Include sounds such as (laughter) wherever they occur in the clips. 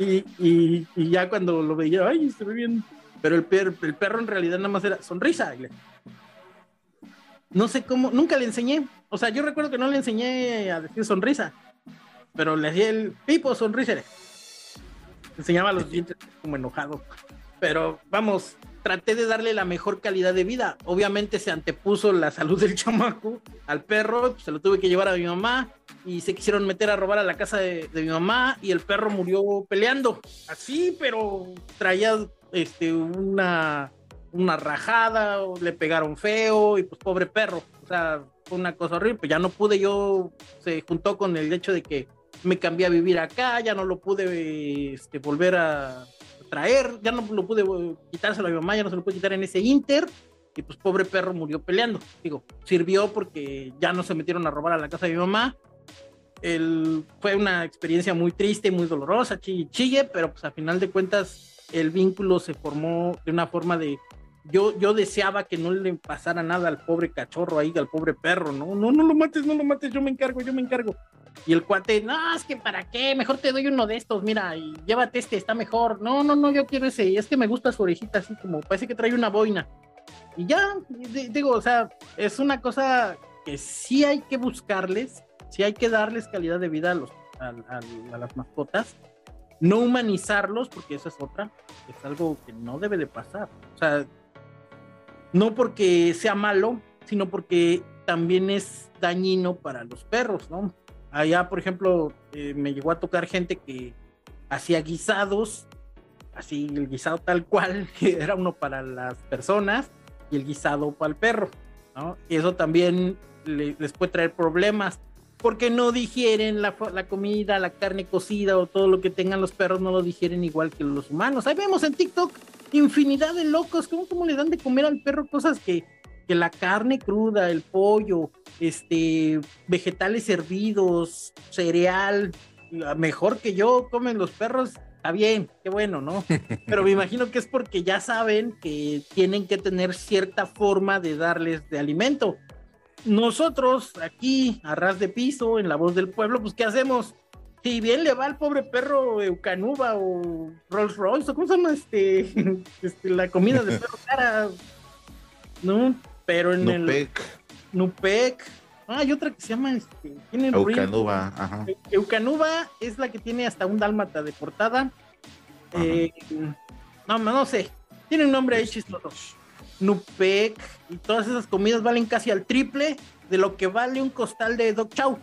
Y, ya cuando lo veía, ay, se ve bien. Pero el, el perro en realidad nada más era sonrisa. No sé cómo, nunca le enseñé. O sea, yo recuerdo que no le enseñé a decir sonrisa. Pero le hacía el pipo sonrisa. Enseñaba los dientes como enojado. Pero vamos, traté de darle la mejor calidad de vida. Obviamente se antepuso la salud del chamaco al perro, pues, se lo tuve que llevar a mi mamá y se quisieron meter a robar a la casa de, mi mamá y el perro murió peleando. Así, pero traía este, una, una rajada, le pegaron feo y pues pobre perro. O sea, fue una cosa horrible. Pues ya no pude yo, se juntó con el hecho de que me cambié a vivir acá, ya no lo pude este, volver a traer, ya no lo pude eh, quitárselo a mi mamá, ya no se lo pude quitar en ese Inter, y pues pobre perro murió peleando. Digo, sirvió porque ya no se metieron a robar a la casa de mi mamá. El, fue una experiencia muy triste, muy dolorosa, chille, chille, pero pues a final de cuentas el vínculo se formó de una forma de yo, yo deseaba que no le pasara nada al pobre cachorro ahí, al pobre perro, no, no, no lo mates, no lo mates, yo me encargo, yo me encargo. Y el cuate, no, es que para qué, mejor te doy uno de estos, mira, y llévate este, está mejor. No, no, no, yo quiero ese, es que me gusta su orejita así como, parece que trae una boina. Y ya, digo, o sea, es una cosa que sí hay que buscarles, sí hay que darles calidad de vida a, los, a las mascotas, no humanizarlos, porque esa es otra, es algo que no debe de pasar. O sea, no porque sea malo, sino porque también es dañino para los perros, ¿no? Allá, por ejemplo, eh, me llegó a tocar gente que hacía guisados, así el guisado tal cual, (laughs) que era uno para las personas y el guisado para el perro, ¿no? Y eso también les puede traer problemas porque no digieren la, comida, la carne cocida o todo lo que tengan los perros, no lo digieren igual que los humanos. Ahí vemos en TikTok infinidad de locos, ¿cómo, cómo le dan de comer al perro cosas que, que la carne cruda, el pollo, este, vegetales hervidos, cereal, mejor que yo comen los perros, está bien, qué bueno, ¿no? (laughs) Pero me imagino que es porque ya saben que tienen que tener cierta forma de darles de alimento. Nosotros aquí, a ras de piso, en la voz del pueblo, pues ¿qué hacemos? Si bien le va al pobre perro Eucanuba o Rolls Royce, o cómo se llama este, (laughs) este la comida de perro cara, ¿no? Pero en Nupec. el Nupec. Ah, hay otra que se llama este, Eucanuba, ajá. Eucanuba es la que tiene hasta un dálmata de portada. Eh, no, no sé. Tiene un nombre ahí chistoso. Nupec y todas esas comidas valen casi al triple de lo que vale un costal de Dog Chow.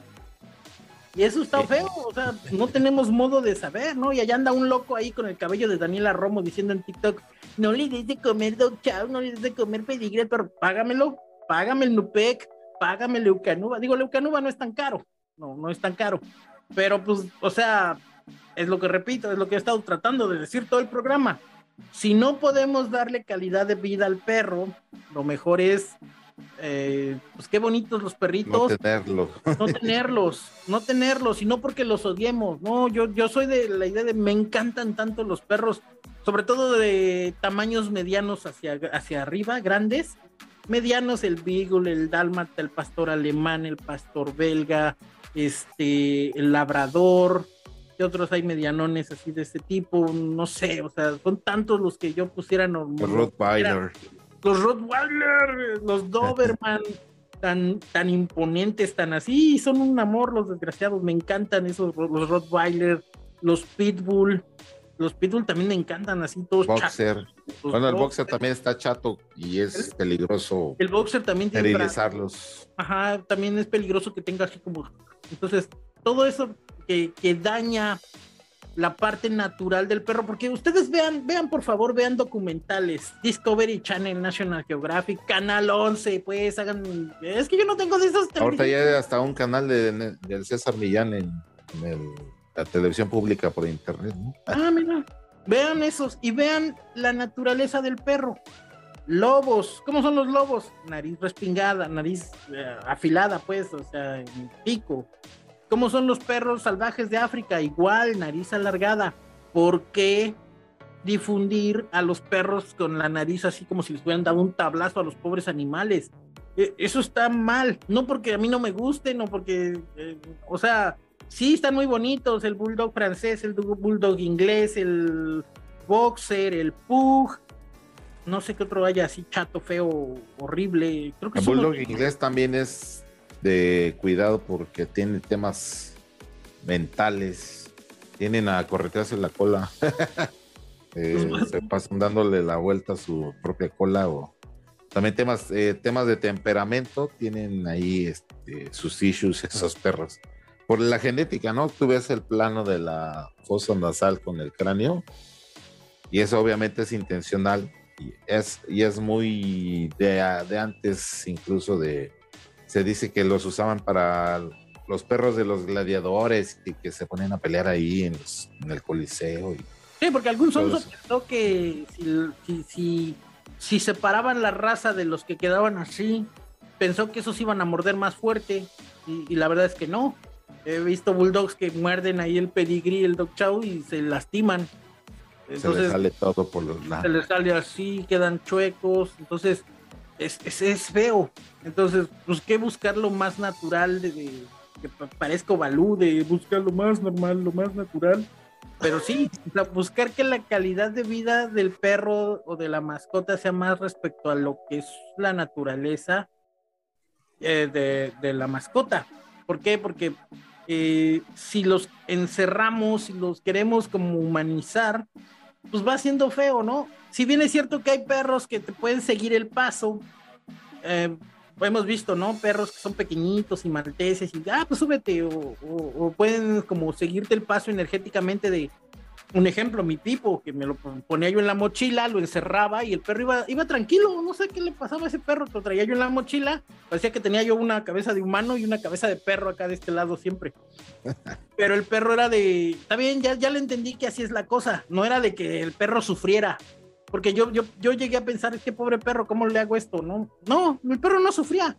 Y eso está feo, o sea, no tenemos modo de saber, ¿no? Y allá anda un loco ahí con el cabello de Daniela Romo diciendo en TikTok, no le des de comer Dog Chow, no le des de comer pedigre, pero págamelo, págame el Nupec, págame el Leucanuba. Digo, Leucanuba no es tan caro, no, no es tan caro. Pero pues, o sea, es lo que repito, es lo que he estado tratando de decir todo el programa. Si no podemos darle calidad de vida al perro, lo mejor es eh, pues qué bonitos los perritos. No tenerlos. No tenerlos, no tenerlos, y no porque los odiemos, no, yo, yo soy de la idea de me encantan tanto los perros, sobre todo de tamaños medianos hacia, hacia arriba, grandes, medianos, el Beagle, el Dálmata, el pastor alemán, el pastor belga, este, el labrador, y otros hay medianones así de este tipo, no sé, o sea, son tantos los que yo pusiera Rottweiler. Los Rottweiler, los Doberman, tan, tan imponentes, tan así, son un amor los desgraciados, me encantan esos, los Rottweiler, los Pitbull, los Pitbull también me encantan así todos Boxer. Bueno, el boxer también está chato y es peligroso. El boxer también tiene esterilizarlos. Ajá, también es peligroso que tenga así como. Entonces, todo eso que, que, daña la parte natural del perro, porque ustedes vean, vean por favor, vean documentales, Discovery Channel, National Geographic, Canal 11, pues hagan, es que yo no tengo de esos. Ahorita ya hay hasta un canal de, del César Millán en, la televisión pública por internet. ¿no? Ah, mira, vean esos y vean la naturaleza del perro. Lobos, ¿cómo son los lobos? Nariz respingada, nariz eh, afilada, pues, o sea, pico ¿Cómo son los perros salvajes de África? Igual, nariz alargada. ¿Por qué difundir a los perros con la nariz así como si les hubieran dado un tablazo a los pobres animales? E, eso está mal, no porque a mí no me guste, no porque, eh, o sea, sí, están muy bonitos, el bulldog francés, el bulldog inglés, el boxer, el pug, no sé qué otro haya así chato, feo, horrible. Creo que el bulldog inglés también es de cuidado porque tiene temas mentales, tienen a corretearse la cola. (laughs) Eh, se pasan dándole la vuelta a su propia cola o también temas, eh, temas de temperamento tienen ahí este, sus issues (laughs) esos perros. Por la genética, ¿no? Tú ves el plano de la fosa nasal con el cráneo y eso obviamente es intencional y es, y es muy de, de antes incluso de, se dice que los usaban para los perros de los gladiadores y que se ponían a pelear ahí en, el coliseo. Y, sí, porque algún sonso pensó que si, si si separaban la raza de los que quedaban así, pensó que esos iban a morder más fuerte y, la verdad es que no. He visto bulldogs que muerden ahí el pedigrí, el dog chow y se lastiman. Entonces, se les sale todo por los lados. Se les sale así, quedan chuecos. Entonces, es, es, feo. Entonces, pues, ¿qué buscar lo más natural de, de que parezca balú, de buscar lo más normal, lo más natural? Pero sí, buscar que la calidad de vida del perro o de la mascota sea más respecto a lo que es la naturaleza eh, de, la mascota. ¿Por qué? Porque eh, si los encerramos, y los queremos como humanizar, pues va siendo feo, ¿no? Si bien es cierto que hay perros que te pueden seguir el paso, eh, hemos visto, ¿no? Perros que son pequeñitos y malteses y, ah, pues súbete, o, pueden como seguirte el paso energéticamente de, un ejemplo, mi tipo, que me lo ponía yo en la mochila, lo encerraba y el perro iba, iba tranquilo, no sé qué le pasaba a ese perro, lo traía yo en la mochila, parecía que tenía yo una cabeza de humano y una cabeza de perro acá de este lado siempre. (laughs) Pero el perro era de, está bien, ya, ya le entendí que así es la cosa, no era de que el perro sufriera, porque yo, yo, yo llegué a pensar, es que pobre perro, ¿cómo le hago esto? No, no, el perro no sufría.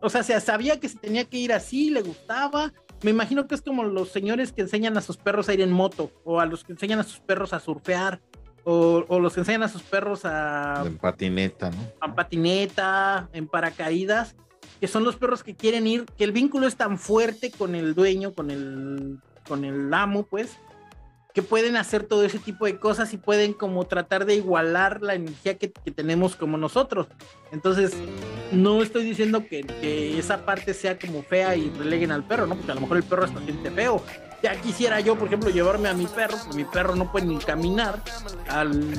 O sea, sabía que se tenía que ir así, le gustaba. Me imagino que es como los señores que enseñan a sus perros a ir en moto, o a los que enseñan a sus perros a surfear, o, o los que enseñan a sus perros a... En patineta, ¿no? En patineta, en paracaídas, que son los perros que quieren ir, que el vínculo es tan fuerte con el dueño, con el, con el amo, pues, que pueden hacer todo ese tipo de cosas y pueden como tratar de igualar la energía que, tenemos como nosotros. Entonces, no estoy diciendo que, esa parte sea como fea y releguen al perro, ¿no? Porque a lo mejor el perro hasta siente feo, ya quisiera yo, por ejemplo, llevarme a mi perro, pues mi perro no puede ni caminar al,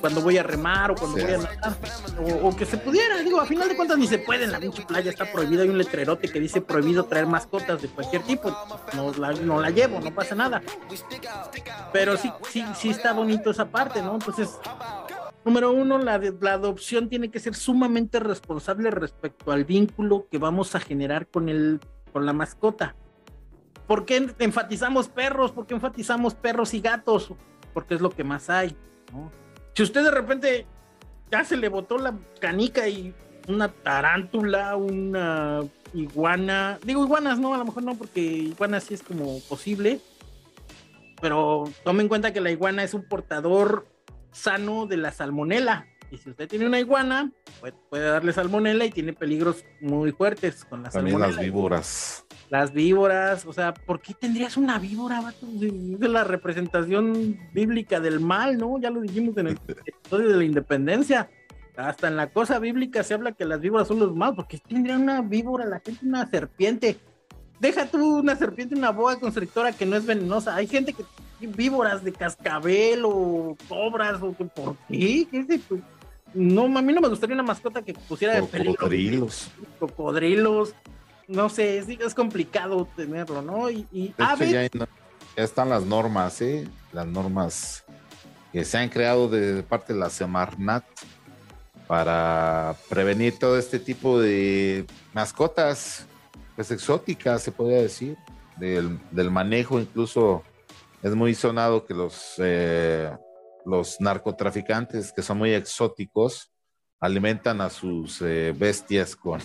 cuando voy a remar o cuando voy a nadar, o, que se pudiera, digo, a final de cuentas ni se puede en la pinche playa, está prohibido, hay un letrerote que dice prohibido traer mascotas de cualquier tipo, no la, no la llevo, no pasa nada. Pero sí, sí, sí está bonito esa parte, ¿no? Entonces, número uno, la, la adopción tiene que ser sumamente responsable respecto al vínculo que vamos a generar con el, con la mascota ¿Por qué enfatizamos perros? ¿Por qué enfatizamos perros y gatos? Porque es lo que más hay. Si usted de repente ya se le botó la canica y una tarántula, una iguana, digo iguanas no, a lo mejor no, porque iguanas sí es como posible, pero tome en cuenta que la iguana es un portador sano de la salmonela. Y si usted tiene una iguana, puede, darle salmonela y tiene peligros muy fuertes con la También las víboras. Las víboras, o sea, ¿por qué tendrías una víbora, vato? Es la representación bíblica del mal, ¿no? Ya lo dijimos en el (laughs) episodio de la independencia. Hasta en la cosa bíblica se habla que las víboras son los malos. ¿Por qué tendría una víbora la gente una serpiente? Deja tú una serpiente, una boa constrictora que no es venenosa. Hay gente que tiene víboras de cascabel o cobras o por qué, ¿qué es eso? no, a mí no me gustaría una mascota que pusiera de peligro. Cocodrilos. Cocodrilos. No sé, es, complicado tenerlo, ¿no? Y, y ya, están las normas, ¿eh? Las normas que se han creado de parte de la Semarnat para prevenir todo este tipo de mascotas, pues exóticas, se podría decir, del, del manejo, incluso es muy sonado que los eh, los narcotraficantes que son muy exóticos alimentan a sus eh, bestias con,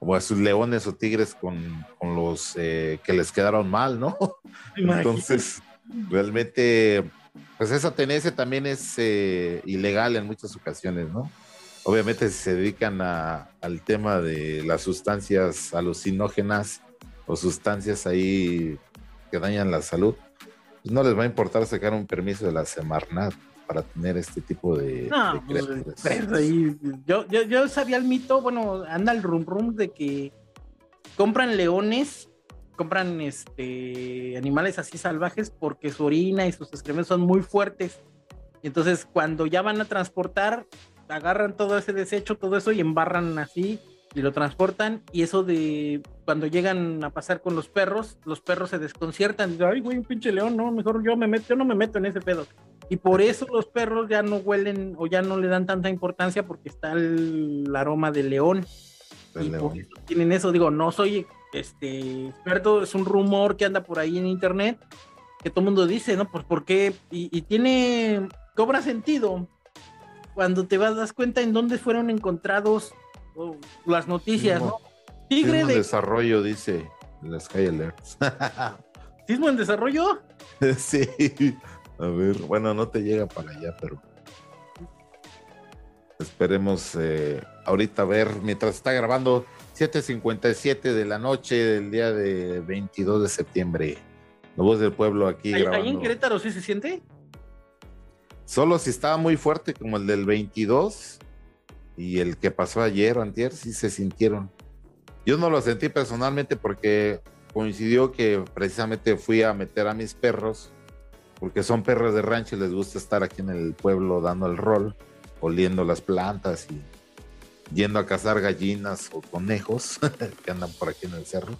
o a sus leones o tigres con, los eh, que les quedaron mal, ¿no? Entonces, realmente, pues esa tenencia también es eh, ilegal en muchas ocasiones, ¿no? Obviamente si se dedican al tema de las sustancias alucinógenas o sustancias ahí que dañan la salud, pues no les va a importar sacar un permiso de la Semarnat para tener este tipo de, no, pues, yo, yo, yo, sabía el mito, bueno, anda el rum rum de que compran leones, compran este animales así salvajes porque su orina y sus excrementos son muy fuertes. Entonces, cuando ya van a transportar, agarran todo ese desecho, todo eso y embarran así y lo transportan. Y eso de cuando llegan a pasar con los perros, los perros se desconciertan. Dicen, Ay, güey, un pinche león, no, mejor yo me meto, yo no me meto en ese pedo. Y por eso los perros ya no huelen o ya no le dan tanta importancia porque está el, aroma del león. y tienen eso, digo, no soy este experto, es un rumor que anda por ahí en internet que todo el mundo dice, ¿no? Pues porque, y, y tiene, cobra sentido cuando te vas, das cuenta en dónde fueron encontrados las noticias, ¿no? Tigre de desarrollo, dice las Sky Alerts. (laughs) ¿Sismo en desarrollo? (laughs) sí. A ver, bueno, no te llega para allá, pero esperemos eh, ahorita ver mientras está grabando 7:57 de la noche del día de 22 de septiembre. La voz del pueblo aquí. ¿Ahí, grabando. ¿Ahí en Querétaro sí se siente? Solo si estaba muy fuerte como el del 22 y el que pasó ayer o antier, sí se sintieron. Yo no lo sentí personalmente porque coincidió que precisamente fui a meter a mis perros porque son perros de rancho y les gusta estar aquí en el pueblo dando el rol, oliendo las plantas y yendo a cazar gallinas o conejos (laughs) que andan por aquí en el cerro.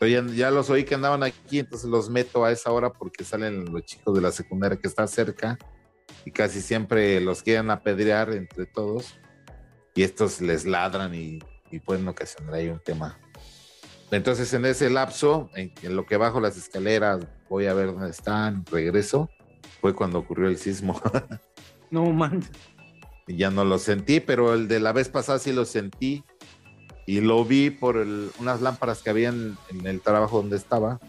Entonces ya, los oí que andaban aquí, entonces los meto a esa hora porque salen los chicos de la secundaria que está cerca y casi siempre los quieren apedrear entre todos y estos les ladran y, y pueden ocasionar ahí un tema entonces, en ese lapso, en, lo que bajo las escaleras, voy a ver dónde están, regreso, fue cuando ocurrió el sismo. (laughs) no. Y ya no lo sentí, pero el de la vez pasada sí lo sentí. Y lo vi por unas lámparas que habían en el trabajo donde estaba,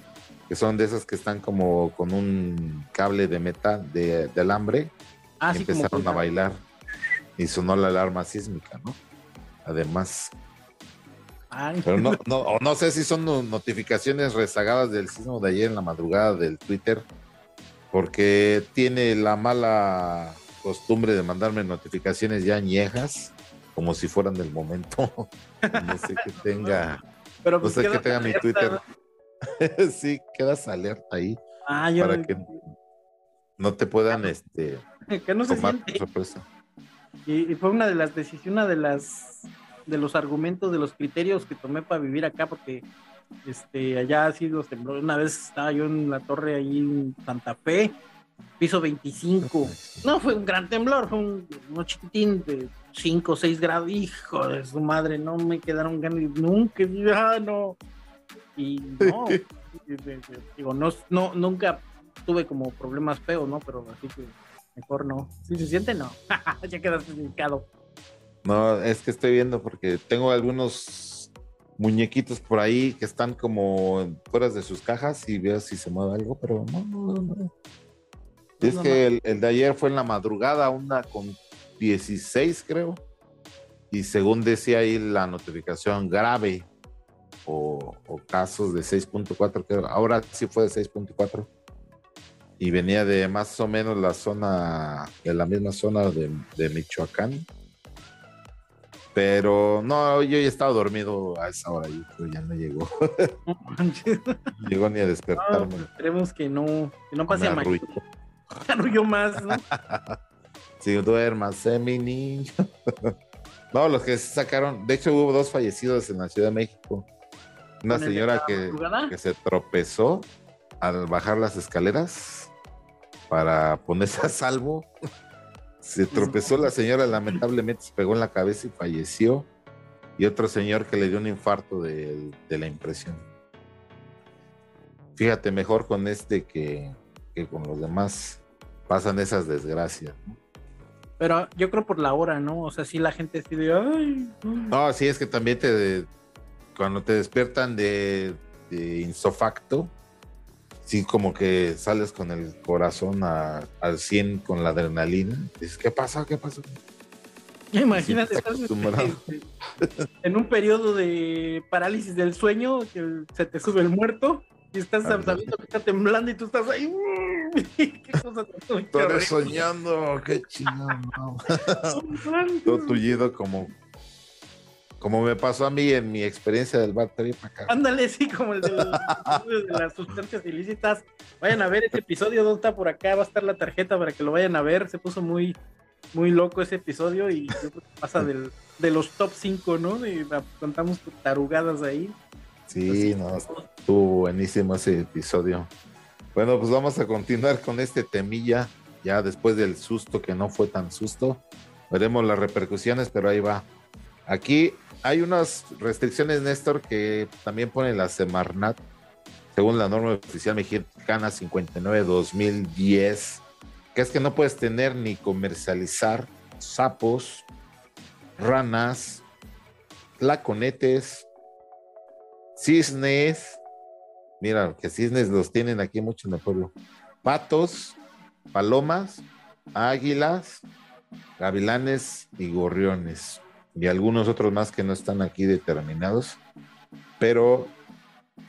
que son de esas que están como con un cable de metal, de, alambre. Ah, y empezaron a bailar. Y sonó la alarma sísmica, ¿no? Además, pero no, no, no sé si son notificaciones rezagadas del sismo de ayer en la madrugada del Twitter, porque tiene la mala costumbre de mandarme notificaciones ya añejas, como si fueran del momento. (laughs) no sé que tenga, Pero no pues sé que tenga mi Twitter. (laughs) sí, quedas alerta ahí. Ah, para que no te puedan este (laughs) que no se tomar sorpresa. Y, y, fue una de las decisiones, una de las de los argumentos, de los criterios que tomé para vivir acá, porque este, allá ha sido temblor. Una vez estaba yo en la torre ahí en Santa Fe, piso 25. No fue un gran temblor, fue un, chiquitín de 5 o 6 grados. Hijo de su madre, no me quedaron ganas nunca. Ah, no. Y no, (laughs) digo, no, no, nunca tuve como problemas feos, ¿no? Pero así que mejor no. Si se siente, no. (laughs) ya quedaste indicado. No, es que estoy viendo porque tengo algunos muñequitos por ahí que están como fuera de sus cajas y veo si se mueve algo, pero no, no, no. Es que el, de ayer fue en la madrugada, una con 16 creo, y según decía ahí la notificación grave o, casos de 6.4, que ahora sí fue de 6.4 y venía de más o menos la zona, de la misma zona de, de Michoacán pero no, yo ya estaba dormido a esa hora, yo ya no llegó. (laughs) No llegó ni a despertarme. No, esperemos que no, que no pase a mañana. Arrulló más, ¿no? (laughs) si duermas, eh, mi niño. (laughs) no, los que se sacaron, de hecho hubo dos fallecidos en la Ciudad de México. Una señora que, que se tropezó al bajar las escaleras para ponerse a salvo se tropezó la señora, lamentablemente se pegó en la cabeza y falleció. Y otro señor que le dio un infarto de, la impresión. Fíjate, mejor con este que, con los demás pasan esas desgracias. Pero yo creo por la hora, ¿no? O sea, si la gente decide, ay. No, sí, es que también te. Cuando te despiertan de, de insofacto, sí como que sales con el corazón al 100 con la adrenalina. Dices, ¿qué pasa? ¿Qué pasa? Imagínate, estás en, un periodo de parálisis del sueño, que se te sube el muerto, Y estás sabiendo que está temblando y tú estás ahí. (laughs) ¿Qué cosa Estoy soñando, qué chingado. (laughs) Todo tullido como como me pasó a mí en mi experiencia del bar Ándale, sí, como el de, las sustancias ilícitas. Vayan a ver ese episodio, ¿dónde está por acá? Va a estar la tarjeta para que lo vayan a ver. Se puso muy, muy loco ese episodio y pasa del, de los top 5, ¿no? Y contamos tarugadas ahí. Sí, no, estuvo buenísimo ese episodio. Bueno, pues vamos a continuar con este temilla, ya después del susto que no fue tan susto. Veremos las repercusiones, pero ahí va. Aquí hay unas restricciones, Néstor, que también pone la Semarnat, según la norma oficial mexicana 59-2010, que es que no puedes tener ni comercializar sapos, ranas, laconetes, cisnes, mira, que cisnes los tienen aquí mucho en el pueblo, patos, palomas, águilas, gavilanes y gorriones y algunos otros más que no están aquí determinados, pero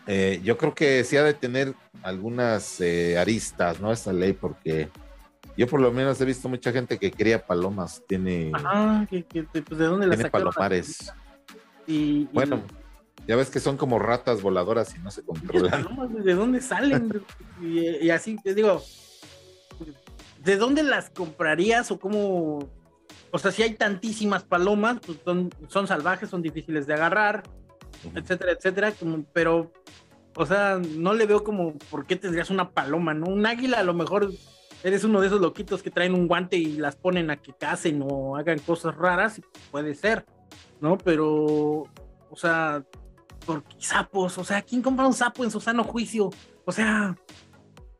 eh, yo creo que sí ha de tener algunas eh, aristas, ¿no? Esta ley, porque yo por lo menos he visto mucha gente que cría palomas, tiene... Ah, que, pues, ¿de dónde las Tiene palomares. Y, bueno, ya ves que son como ratas voladoras y no se controlan. ¿De dónde salen? (laughs) y, así te digo, ¿de dónde las comprarías o cómo o sea, si hay tantísimas palomas, pues son, salvajes, son difíciles de agarrar, etcétera, etcétera, pero, o sea, no le veo como por qué tendrías una paloma, ¿no? Un águila a lo mejor eres uno de esos loquitos que traen un guante y las ponen a que cacen o hagan cosas raras, puede ser, ¿no? Pero, o sea, por sapos, o sea, ¿quién compra un sapo en su sano juicio? O sea,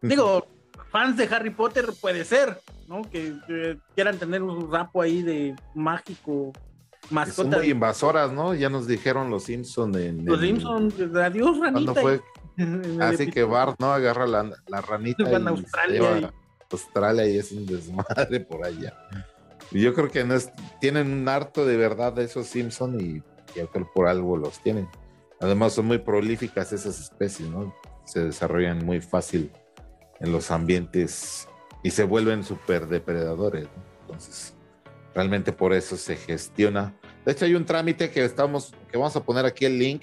digo, fans de Harry Potter puede ser, ¿no? Que, quieran tener un rapo ahí de mágico mascota. Son muy invasoras, ¿no? Ya nos dijeron los Simpsons en. Los Simpsons, adiós, ranita. Fue? Así (laughs) que Bart, ¿no? Agarra la, la ranita. y Australia. y... Australia y es un desmadre por allá. Yo creo que no es, tienen un harto de verdad de esos Simpsons y yo creo por algo los tienen. Además son muy prolíficas esas especies, ¿no? Se desarrollan muy fácil en los ambientes y se vuelven súper depredadores. Entonces, realmente por eso se gestiona. De hecho, hay un trámite que estamos, que vamos a poner aquí el link,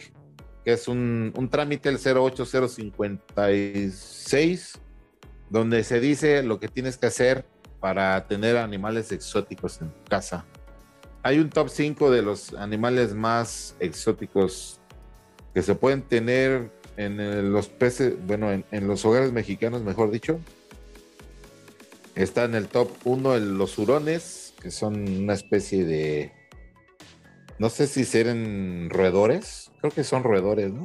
que es un, trámite, el 08056, donde se dice lo que tienes que hacer para tener animales exóticos en tu casa. Hay un top 5 de los animales más exóticos que se pueden tener en los peces, bueno, en, los hogares mexicanos, mejor dicho. Está en el top 1 los hurones, que son una especie de. No sé si serán roedores. Creo que son roedores, ¿no?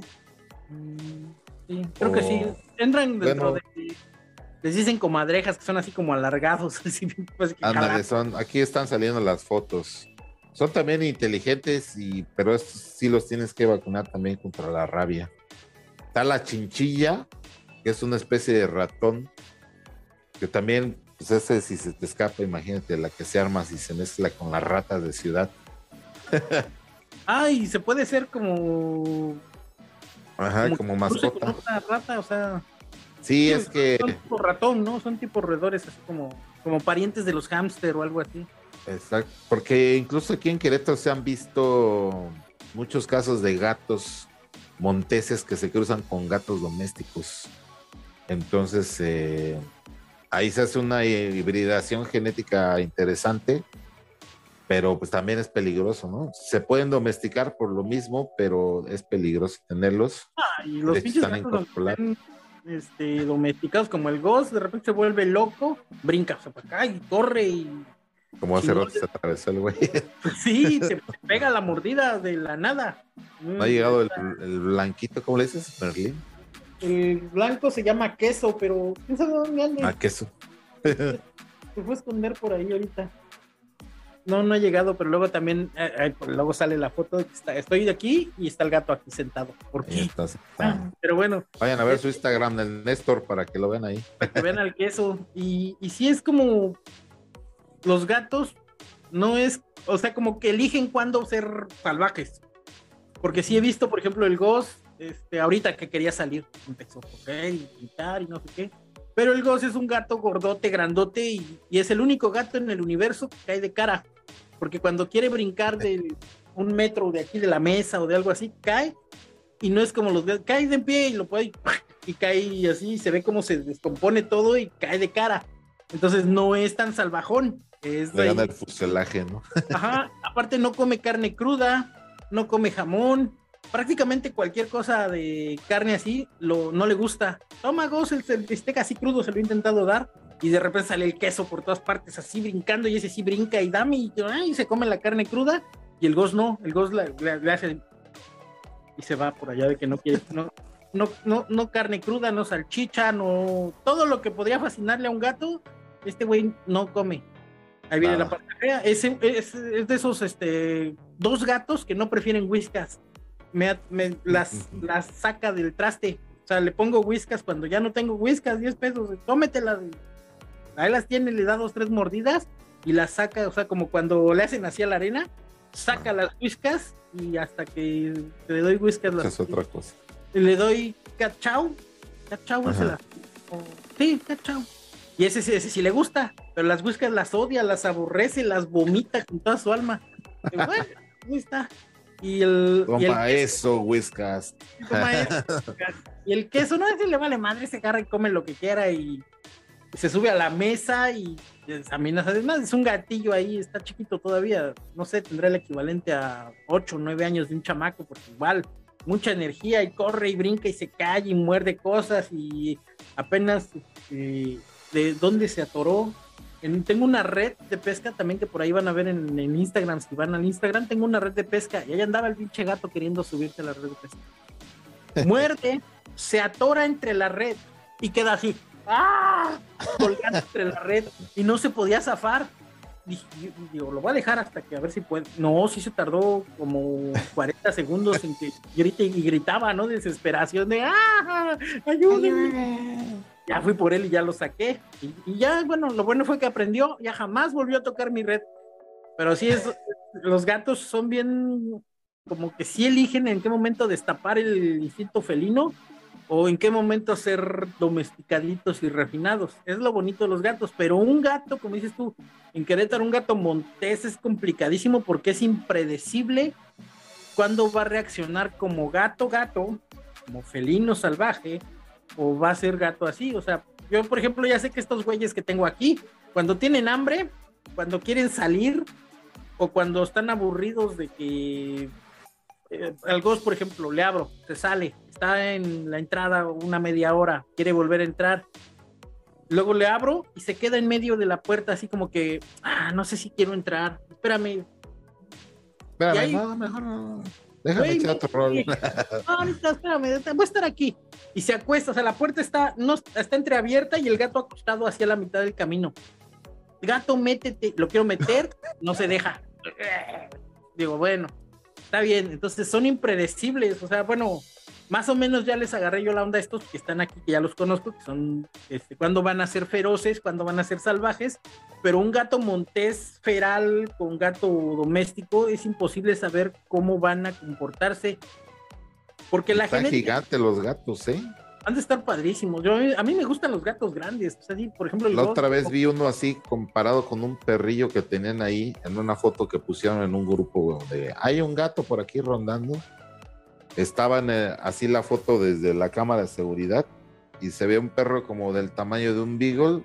Mm, sí, creo que sí. Entran dentro de. Les dicen comadrejas que son así como alargados. (laughs) Pues, ándale, son. Aquí están saliendo las fotos. Son también inteligentes, y, pero estos sí los tienes que vacunar también contra la rabia. Está la chinchilla, que es una especie de ratón, que también, pues ese si se te escapa, imagínate la que se arma si se mezcla con las ratas de ciudad. (laughs) Ay, se puede ser como. Ajá, como, mascota. Una rata, o sea. Sí, es que. Son tipo ratón, ¿no? Son tipo roedores, así como, como parientes de los hámster o algo así. Exacto, porque incluso aquí en Querétaro se han visto muchos casos de gatos monteses que se cruzan con gatos domésticos. Entonces, eh, ahí se hace una hibridación genética interesante, pero pues también es peligroso, ¿no? Se pueden domesticar por lo mismo, pero es peligroso tenerlos. Ah, y los pinches gatos este, domesticados como el Ghost, de repente se vuelve loco, brinca para acá y corre y como hace rato se atravesó el güey. (laughs) Sí, se pega la mordida de la nada. No ha llegado el, blanquito, ¿cómo le dices? Merlín. El blanco se llama queso, pero quién sabe dónde anda. Ah, queso. se fue a esconder por ahí ahorita. No, no ha llegado, pero luego también, eh, pues, luego sale la foto de que está, estoy de aquí y está el gato aquí sentado. ¿Por qué? Ah, pero bueno. Vayan a ver su Instagram del Néstor para que lo vean ahí. Para que vean al queso. Y, y sí es como, los gatos no es, o sea, como que eligen cuándo ser salvajes. Porque sí he visto, por ejemplo, el Ghost este, ahorita que quería salir, empezó a coger y gritar y no sé qué. Pero el Goss es un gato gordote, grandote y, y, es el único gato en el universo que cae de cara. Porque cuando quiere brincar de un metro de aquí de la mesa o de algo así, cae y no es como los gatos, cae de pie y lo puede (laughs) y cae así, se ve como se descompone todo y cae de cara. Entonces no es tan salvajón. Es Le gana el fuselaje, ¿no? Ajá, aparte no come carne cruda, no come jamón, prácticamente cualquier cosa de carne así lo, no le gusta. Toma goz, el, el bistec así crudo se lo he intentado dar y de repente sale el queso por todas partes así brincando y ese sí brinca y dame y, se come la carne cruda y el goz no, el goz le, hace y se va por allá de que no quiere, no, no, no, no carne cruda, no salchicha, no todo lo que podría fascinarle a un gato, este güey no come. Ahí viene la parte fea. Es, es, es, de esos este, dos gatos que no prefieren whiskas. Me, me las, las, saca del traste. O sea, le pongo whiskas cuando ya no tengo whiskas, 10 pesos, tómetelas. Ahí las tiene, le da dos, tres mordidas y las saca, o sea, como cuando le hacen así a la arena, saca las whiskas y hasta que le doy whiskas. Las, es otra cosa. Le doy cachao. Cachao es la. Oh, sí, cachao. Y ese, ese, ese sí le gusta, pero las whiskas las odia, las aborrece, las vomita con toda su alma. Y bueno, ahí está. Y el. Toma y el eso, (laughs) whiskas. Y el queso, no, ese le vale madre, se agarra y come lo que quiera y se sube a la mesa y examina. Además, es un gatillo ahí, está chiquito todavía. No sé, tendrá el equivalente a 8 o 9 años de un chamaco, porque igual mucha energía y corre y brinca y se cae y muerde cosas y apenas eh, de dónde se atoró. En, tengo una red de pesca también que por ahí van a ver en, en, Instagram, si van al Instagram, tengo una red de pesca y ahí andaba el pinche gato queriendo subirse a la red de pesca. (laughs) Muerde, se atora entre la red y queda así, ¡ah! colgando entre la red y no se podía zafar. Dije, digo, lo voy a dejar hasta que a ver si puede. No, sí se tardó como 40 segundos en que grite y gritaba, ¿no? Desesperación de ¡ah! ¡Ayúdenme! Ya fui por él y ya lo saqué. Y, ya, bueno, lo bueno fue que aprendió, ya jamás volvió a tocar mi red. Pero sí es, los gatos son bien, como que sí eligen en qué momento destapar el instinto felino o en qué momento ser domesticaditos y refinados. Es lo bonito de los gatos, pero un gato, como dices tú, en Querétaro, un gato montés es complicadísimo porque es impredecible cuándo va a reaccionar como gato, gato, como felino salvaje, o va a ser gato así. O sea, yo, por ejemplo, ya sé que estos güeyes que tengo aquí, cuando tienen hambre, cuando quieren salir, o cuando están aburridos de que eh, al Ghost, por ejemplo, le abro, se sale, está en la entrada una media hora, quiere volver a entrar. Luego le abro y se queda en medio de la puerta, así como que, ah, no sé si quiero entrar, espérame. Espérame, ahí, no, mejor no. Déjame wey, echar otro rol. (laughs) No, espérame, voy a estar aquí. Y se acuesta, o sea, la puerta está, no, está entreabierta y el gato acostado hacia la mitad del camino. Gato, métete, lo quiero meter, no se deja. Digo, bueno, está bien. Entonces son impredecibles. O sea, bueno, más o menos ya les agarré yo la onda a estos que están aquí, que ya los conozco, que son este, cuando van a ser feroces, cuando van a ser salvajes. Pero un gato montés feral con gato doméstico es imposible saber cómo van a comportarse. Porque la gente. gigante los gatos, ¿eh? han de estar padrísimos. Yo, a mí me gustan los gatos grandes. O sea, sí, por ejemplo, la otra vez vi uno así comparado con un perrillo que tenían ahí en una foto que pusieron en un grupo donde hay un gato por aquí rondando. Estaban eh, así la foto desde la cámara de seguridad y se ve un perro como del tamaño de un beagle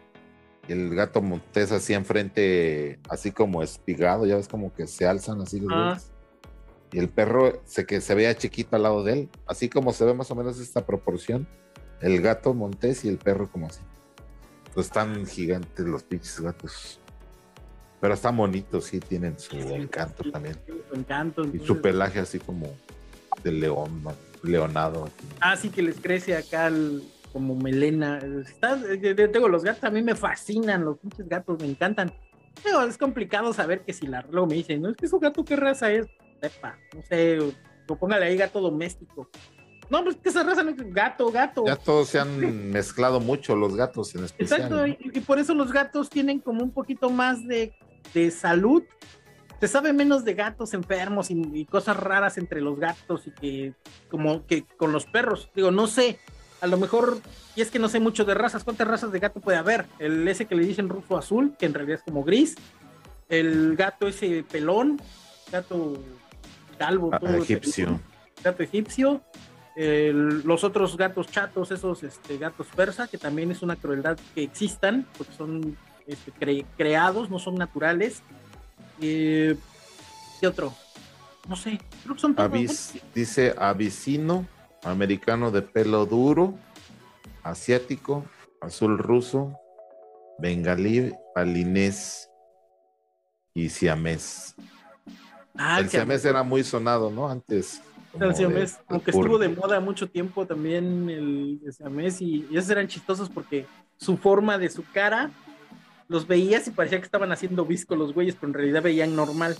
y el gato montés así enfrente, así como espigado, ya ves como que se alzan así los ah. Y el perro se que se veía chiquito al lado de él, así como se ve más o menos esta proporción el gato montés y el perro como así. Pues están gigantes los pinches gatos. Pero están bonitos, sí, tienen su encanto también. Su encanto. Y su pelaje así como de león, leonado. Ah, sí, que les crece acá el, como melena. Está, yo tengo los gatos, a mí me fascinan, los pinches gatos, me encantan. Pero es complicado saber que si la luego me dicen, no es que su gato qué raza es, sepa, no sé, o póngale ahí gato doméstico. No, pues que esa raza no es gato, gato. Ya todos se han mezclado mucho los gatos en especial. Exacto, ¿no? y, y, por eso los gatos tienen como un poquito más de, de salud se sabe menos de gatos enfermos y, cosas raras entre los gatos y que como que con los perros. Digo, no sé, a lo mejor, y es que no sé mucho de razas, ¿cuántas razas de gato puede haber? El ese que le dicen ruso azul, que en realidad es como gris, el gato ese pelón, gato calvo, ah, todo egipcio. gato egipcio, los otros gatos chatos, esos este, gatos persa, que también es una crueldad que existan, porque son este, creados, no son naturales. Eh, ¿Qué otro? No sé, creo que son todos. dice avicino, americano de pelo duro, asiático, azul ruso, bengalí, palinés y siamés. Ah, el siamés era muy sonado, ¿no? Antes. El siamés, aunque estuvo de moda mucho tiempo también el, siamés y, y, esos eran chistosos porque su forma de su cara los veías y parecía que estaban haciendo visco los güeyes, pero en realidad veían normal.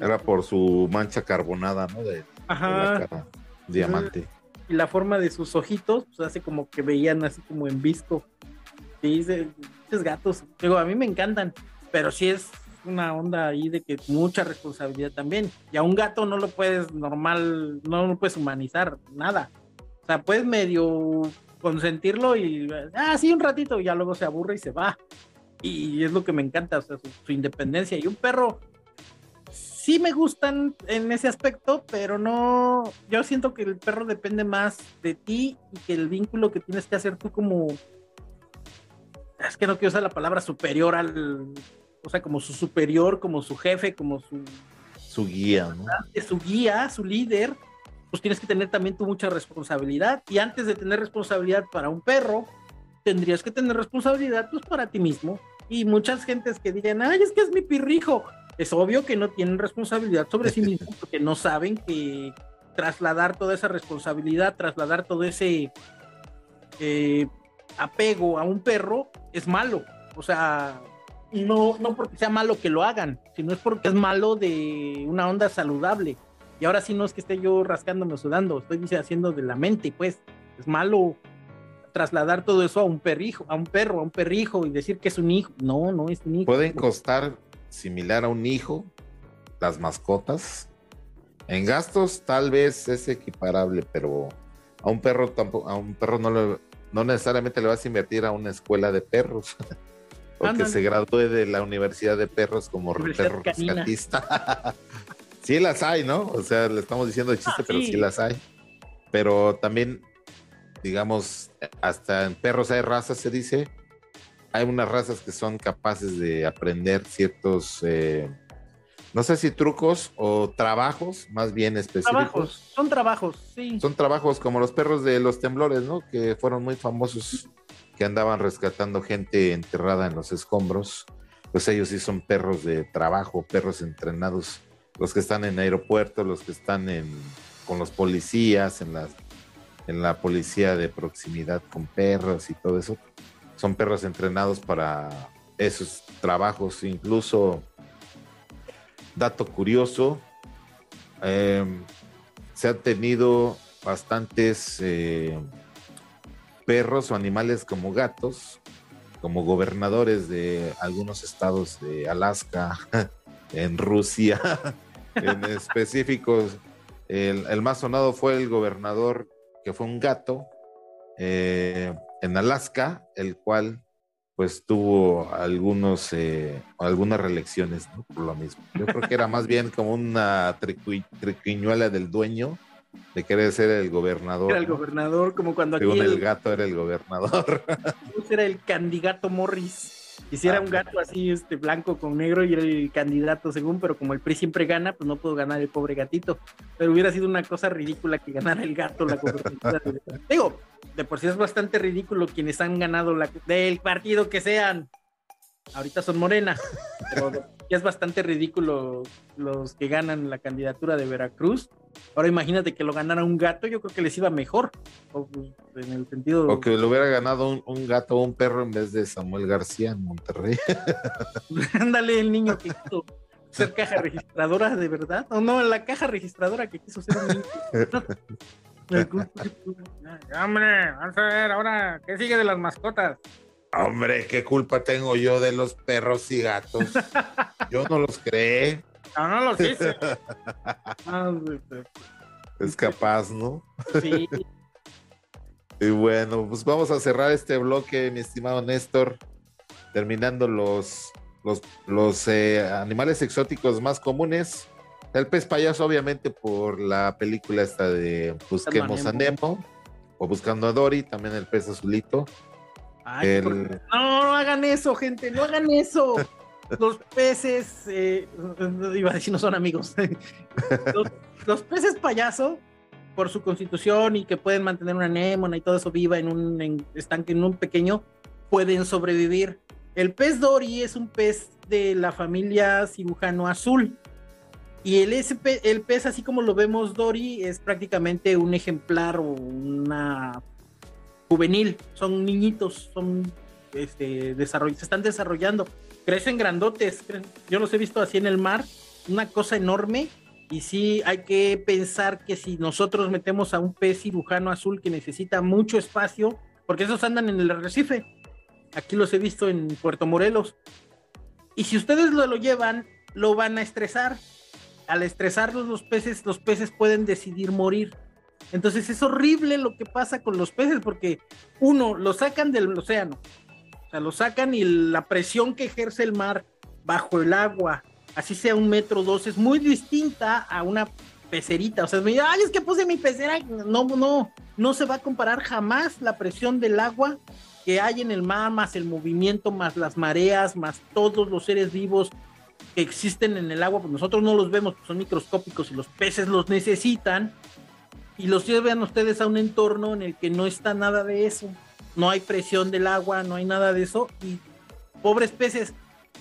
Era por su mancha carbonada, ¿no? De, Ajá. diamante. Y la forma de sus ojitos, pues hace como que veían así como en visco. Y esos gatos, digo, a mí me encantan, pero sí es una onda ahí de que mucha responsabilidad también. Y a un gato no lo puedes normal, no lo puedes humanizar, nada. O sea, puedes medio consentirlo y, ah, sí, un ratito, y ya luego se aburre y se va. Y es lo que me encanta, o sea, su, independencia. Y un perro, sí me gustan en ese aspecto, pero no, yo siento que el perro depende más de ti y que el vínculo que tienes que hacer tú como, es que no quiero usar la palabra superior al, o sea, como su superior, como su jefe, como su... Su guía, ¿no? Su guía, su líder pues tienes que tener también tú mucha responsabilidad. Y antes de tener responsabilidad para un perro, tendrías que tener responsabilidad pues para ti mismo. Y muchas gentes que digan, ay, es que es mi pirrijo. Es obvio que no tienen responsabilidad sobre sí (laughs) mismos porque no saben que trasladar toda esa responsabilidad, trasladar todo ese eh, apego a un perro es malo. O sea, no, no porque sea malo que lo hagan, sino es porque es malo de una onda saludable. Y ahora sí no es que esté yo rascándome o sudando, estoy haciendo de la mente, pues es malo trasladar todo eso a un perrijo, a un perro, a un perrijo y decir que es un hijo. No, no es un hijo. Pueden costar similar a un hijo las mascotas. En gastos tal vez es equiparable, pero a un perro tampoco, a un perro no, no necesariamente le vas a invertir a una escuela de perros. (laughs) Porque se gradúe de la Universidad de Perros como perro rescatista. (laughs) sí las hay, ¿no? O sea, le estamos diciendo chiste, ah, pero sí las hay. Pero también, digamos, hasta en perros hay razas, se dice. Hay unas razas que son capaces de aprender ciertos, eh, no sé si trucos o trabajos, más bien específicos. Trabajos, son trabajos, sí. Son trabajos como los perros de los temblores, ¿no? Que fueron muy famosos, que andaban rescatando gente enterrada en los escombros. Pues ellos sí son perros de trabajo, perros entrenados los que están en aeropuertos, los que están en, con los policías, en la, en la policía de proximidad con perros y todo eso, son perros entrenados para esos trabajos. Incluso, dato curioso, em, se han tenido bastantes eh, perros o animales como gatos, como gobernadores de algunos estados de Alaska, (laughs) en Rusia, en específicos. El, más sonado fue el gobernador, que fue un gato, eh, en Alaska, el cual pues tuvo algunos, eh, algunas reelecciones por lo mismo. Yo creo que era más bien como una triquiñuela del dueño de querer ser el gobernador. Era el gobernador, como cuando aquí. el, el, gato era el gobernador. (laughs) Era el candidato Morris. Quisiera ah, un gato así, este, blanco con negro y era el candidato según, pero como el PRI siempre gana, pues no puedo ganar el pobre gatito. Pero hubiera sido una cosa ridícula que ganara el gato la Digo, de por sí es bastante ridículo quienes han ganado la del partido que sean ahorita son Morena, pero ya es bastante ridículo los que ganan la candidatura de Veracruz. Ahora imagínate que lo ganara un gato, yo creo que les iba mejor. O, pues, en el sentido. O que lo hubiera ganado un, gato o un perro en vez de Samuel García en Monterrey. (laughs) Ándale, el niño que quiso ser caja registradora de verdad. O no, la caja registradora que quiso ser un niño. (laughs) Hombre, vamos a ver ahora, ¿qué sigue de las mascotas? Hombre, ¿qué culpa tengo yo de los perros y gatos? (laughs) Yo no los creé. No, no los hice. es capaz, ¿no? Sí. (laughs) y bueno, pues vamos a cerrar este bloque, mi estimado Néstor, terminando los, los, los eh, animales exóticos más comunes. El pez payaso, obviamente, por la película esta de Busquemos a Nemo, o Buscando a Dory, también el pez azulito. No, no hagan eso, gente, no hagan eso. (laughs) Los peces, eh, iba a decir, no son amigos. (laughs) los, peces payaso, por su constitución y que pueden mantener una anémona y todo eso viva en un estanque, en un pequeño, pueden sobrevivir. El pez Dory es un pez de la familia cirujano azul. Y el, pez, así como lo vemos Dory, es prácticamente un ejemplar o una juvenil, son niñitos, son este, se están desarrollando, crecen grandotes, yo los he visto así en el mar, una cosa enorme, y sí hay que pensar que si nosotros metemos a un pez cirujano azul que necesita mucho espacio, porque esos andan en el arrecife, aquí los he visto en Puerto Morelos, y si ustedes lo, lo llevan, lo van a estresar, al estresarlos los peces, los peces pueden decidir morir entonces es horrible lo que pasa con los peces porque uno, lo sacan del océano, o sea, lo sacan y la presión que ejerce el mar bajo el agua, así sea un metro dos, es muy distinta a una pecerita. O sea, me ay, es que puse mi pecera. No, no, no se va a comparar jamás la presión del agua que hay en el mar, más el movimiento, más las mareas, más todos los seres vivos que existen en el agua, pues nosotros no los vemos, son microscópicos y los peces los necesitan y los llevan ustedes a un entorno en el que no está nada de eso. No hay presión del agua, no hay nada de eso. Y pobres peces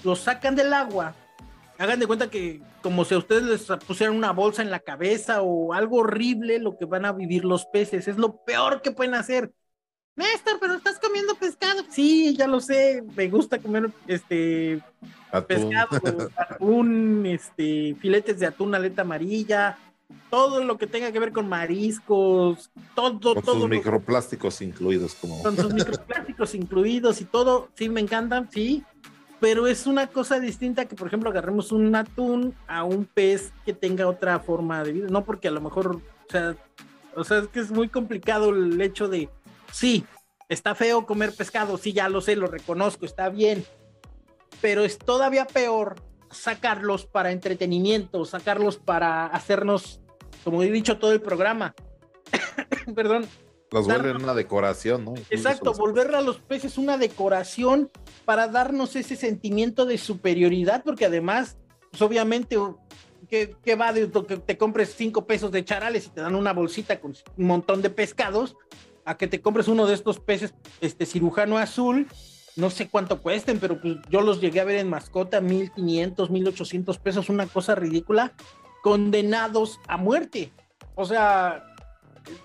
los sacan del agua. Hagan de cuenta que como si a ustedes les pusieran una bolsa en la cabeza o algo horrible lo que van a vivir los peces. Es lo peor que pueden hacer. Néstor, pero estás comiendo pescado. Sí, ya lo sé. Me gusta comer este pescado, (laughs) atún, este, filetes de atún, aleta amarilla, todo lo que tenga que ver con mariscos, todo, con Sus microplásticos incluidos, como. Con sus (laughs) microplásticos incluidos y todo, sí, me encantan, sí. Pero es una cosa distinta que, por ejemplo, agarremos un atún a un pez que tenga otra forma de vida. No porque a lo mejor, o sea, o sea, es que es muy complicado el hecho de, sí, está feo comer pescado, sí, ya lo sé, lo reconozco, está bien. Pero es todavía peor sacarlos para entretenimiento, sacarlos para hacernos, como he dicho todo el programa, (coughs) perdón. Los vuelven una decoración, ¿no? exacto, volver a los peces una decoración para darnos ese sentimiento de superioridad, porque además, pues obviamente, ¿qué, va de que te compres cinco pesos de charales y te dan una bolsita con un montón de pescados? A que te compres uno de estos peces, este cirujano azul, no sé cuánto cuesten, pero pues yo los llegué a ver en mascota, 1500, 1800 pesos, una cosa ridícula, condenados a muerte. O sea,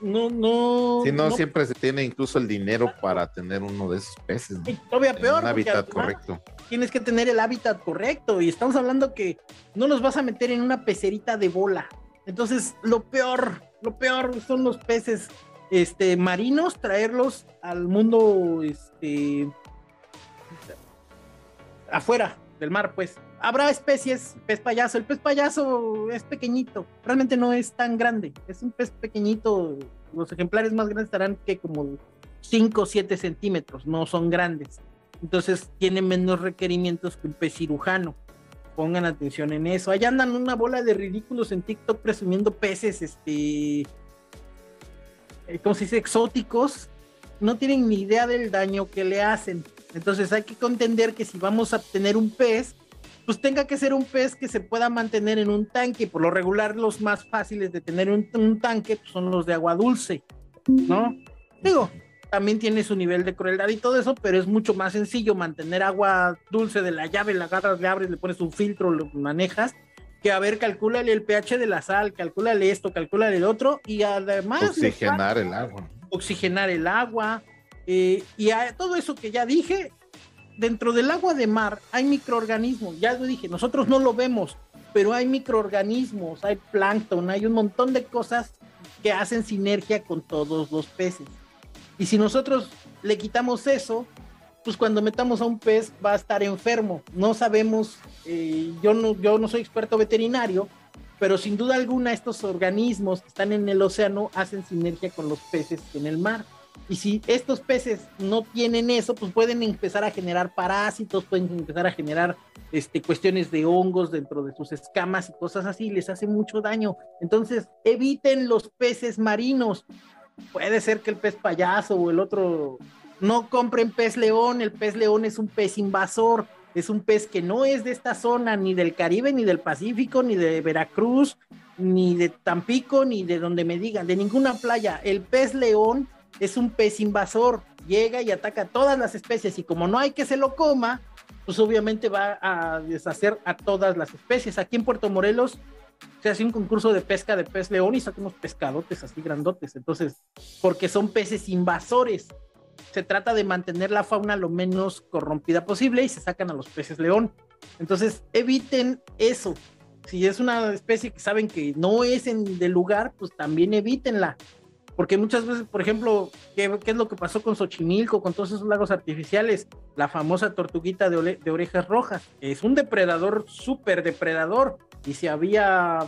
no, no. Sí, no, siempre se tiene incluso el dinero para tener uno de esos peces. todavía peor. Un hábitat correcto. Tienes que tener el hábitat correcto. Y estamos hablando que no los vas a meter en una pecerita de bola. Entonces, lo peor, lo peor son los peces este, marinos, traerlos al mundo este, afuera del mar, pues. Habrá especies, pez payaso. El pez payaso es pequeñito, realmente no es tan grande. Es un pez pequeñito. Los ejemplares más grandes estarán que como 5 o 7 centímetros, no son grandes. Entonces tiene menos requerimientos que un pez cirujano. Pongan atención en eso. Allá andan una bola de ridículos en TikTok presumiendo peces, este, eh, ¿cómo se dice? Exóticos. No tienen ni idea del daño que le hacen. Entonces hay que contender que si vamos a tener un pez, pues tenga que ser un pez que se pueda mantener en un tanque. Por lo regular, los más fáciles de tener un, un tanque pues, son los de agua dulce, ¿no? Digo, también tiene su nivel de crueldad y todo eso, pero es mucho más sencillo mantener agua dulce de la llave, la agarras, le abres, le pones un filtro, lo manejas, que a ver, calcúlale el pH de la sal, calcúlale esto, calcúlale el otro, y además... Oxigenar el agua. Oxigenar el agua, eh, y a todo eso que ya dije, dentro del agua de mar hay microorganismos, ya lo dije, nosotros no lo vemos, pero hay microorganismos, hay plancton, hay un montón de cosas que hacen sinergia con todos los peces. Y si nosotros le quitamos eso, pues cuando metamos a un pez va a estar enfermo. No sabemos, eh, yo, no, yo no soy experto veterinario, pero sin duda alguna estos organismos que están en el océano hacen sinergia con los peces en el mar. Y si estos peces no tienen eso, pues pueden empezar a generar parásitos, pueden empezar a generar este, cuestiones de hongos dentro de sus escamas y cosas así, les hace mucho daño. Entonces, eviten los peces marinos. Puede ser que el pez payaso o el otro no compren pez león, el pez león es un pez invasor, es un pez que no es de esta zona, ni del Caribe, ni del Pacífico, ni de Veracruz, ni de Tampico, ni de donde me digan, de ninguna playa. El pez león es un pez invasor, llega y ataca todas las especies y como no hay que se lo coma, pues obviamente va a deshacer a todas las especies. Aquí en Puerto Morelos se hace un concurso de pesca de pez león y sacamos pescadotes así grandotes, entonces, porque son peces invasores. Se trata de mantener la fauna lo menos corrompida posible y se sacan a los peces león. Entonces, eviten eso. Si es una especie que saben que no es en del lugar, pues también evítenla porque muchas veces, por ejemplo, ¿qué, es lo que pasó con Xochimilco, con todos esos lagos artificiales? La famosa tortuguita de, orejas rojas, es un depredador, súper depredador, y si había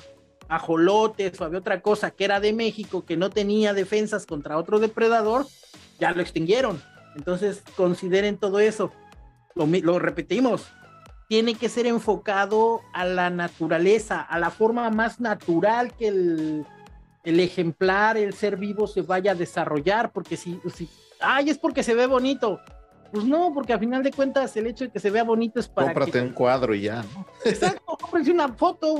ajolotes o había otra cosa que era de México que no tenía defensas contra otro depredador, ya lo extinguieron. Entonces, consideren todo eso. Lo, lo repetimos, tiene que ser enfocado a la naturaleza, a la forma más natural que el el ejemplar, el ser vivo se vaya a desarrollar, porque si, si, ay, es porque se ve bonito. Pues no, porque a final de cuentas el hecho de que se vea bonito es para. Cómprate un cuadro y ya, ¿no? Exacto, cómprate una foto,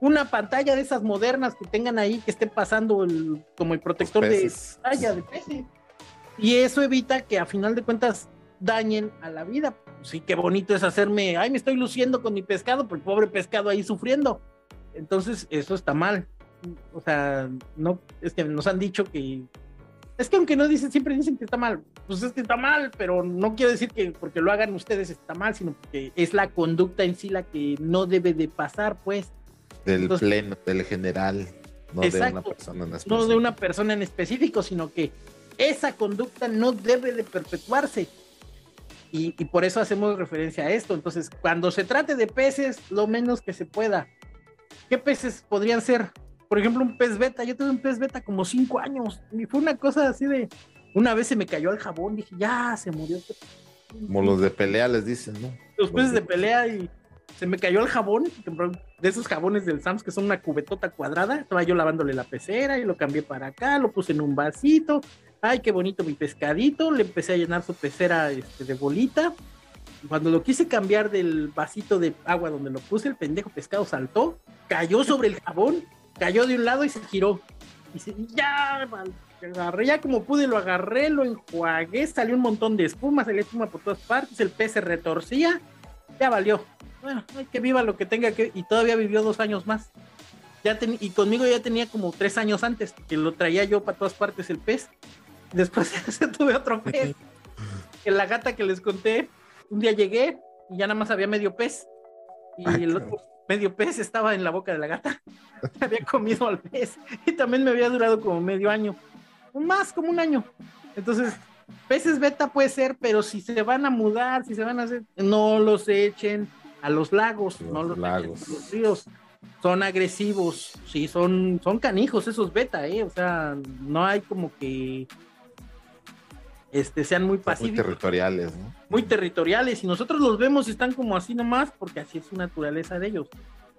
una pantalla de esas modernas que tengan ahí, que esté pasando el, como el protector de pantalla de peces. Y eso evita que a final de cuentas dañen a la vida. Sí, qué bonito es hacerme, ay, me estoy luciendo con mi pescado, el pobre pescado ahí sufriendo. Entonces, eso está mal o sea, no, es que nos han dicho que, es que aunque no dicen, siempre dicen que está mal, pues es que está mal, pero no quiero decir que porque lo hagan ustedes está mal, sino porque es la conducta en sí la que no debe de pasar, pues. Del pleno, del general, no de una persona en específico. No de una persona en específico, sino que esa conducta no debe de perpetuarse. Y, y, por eso hacemos referencia a esto. Entonces, cuando se trate de peces, lo menos que se pueda. ¿Qué peces podrían ser? Por ejemplo, un pez beta. Yo tuve un pez beta como cinco años y fue una cosa así de. Una vez se me cayó el jabón, dije, ya se murió. Como los de pelea les dicen, ¿no? Los peces de pelea y se me cayó el jabón, de esos jabones del Sams que son una cubetota cuadrada. Estaba yo lavándole la pecera y lo cambié para acá, lo puse en un vasito. Ay, qué bonito mi pescadito. Le empecé a llenar su pecera este, de bolita. Cuando lo quise cambiar del vasito de agua donde lo puse, el pendejo pescado saltó, cayó sobre el jabón cayó de un lado y se giró. Y ya, agarré, ya como pude, lo agarré, lo enjuagué, salió un montón de espuma, salió espuma por todas partes, el pez se retorcía, ya valió. Bueno, que viva lo que tenga que, y todavía vivió dos años más. Ya y conmigo ya tenía como tres años antes, que lo traía yo para todas partes el pez. Después (laughs) tuve otro pez. que la gata que les conté, un día llegué y ya nada más había medio pez. Y el otro medio pez estaba en la boca de la gata. (laughs) había comido al pez y también me había durado como medio año, más como un año. Entonces, peces beta puede ser, pero si se van a mudar, si se van a hacer, no los echen a los lagos, no los lagos. a los ríos. Son agresivos, sí, son, son canijos esos beta, ¿eh? O sea, no hay como que este, sean muy pasivos. Muy territoriales, ¿no? Muy territoriales, y nosotros los vemos y están como así nomás, porque así es su naturaleza de ellos.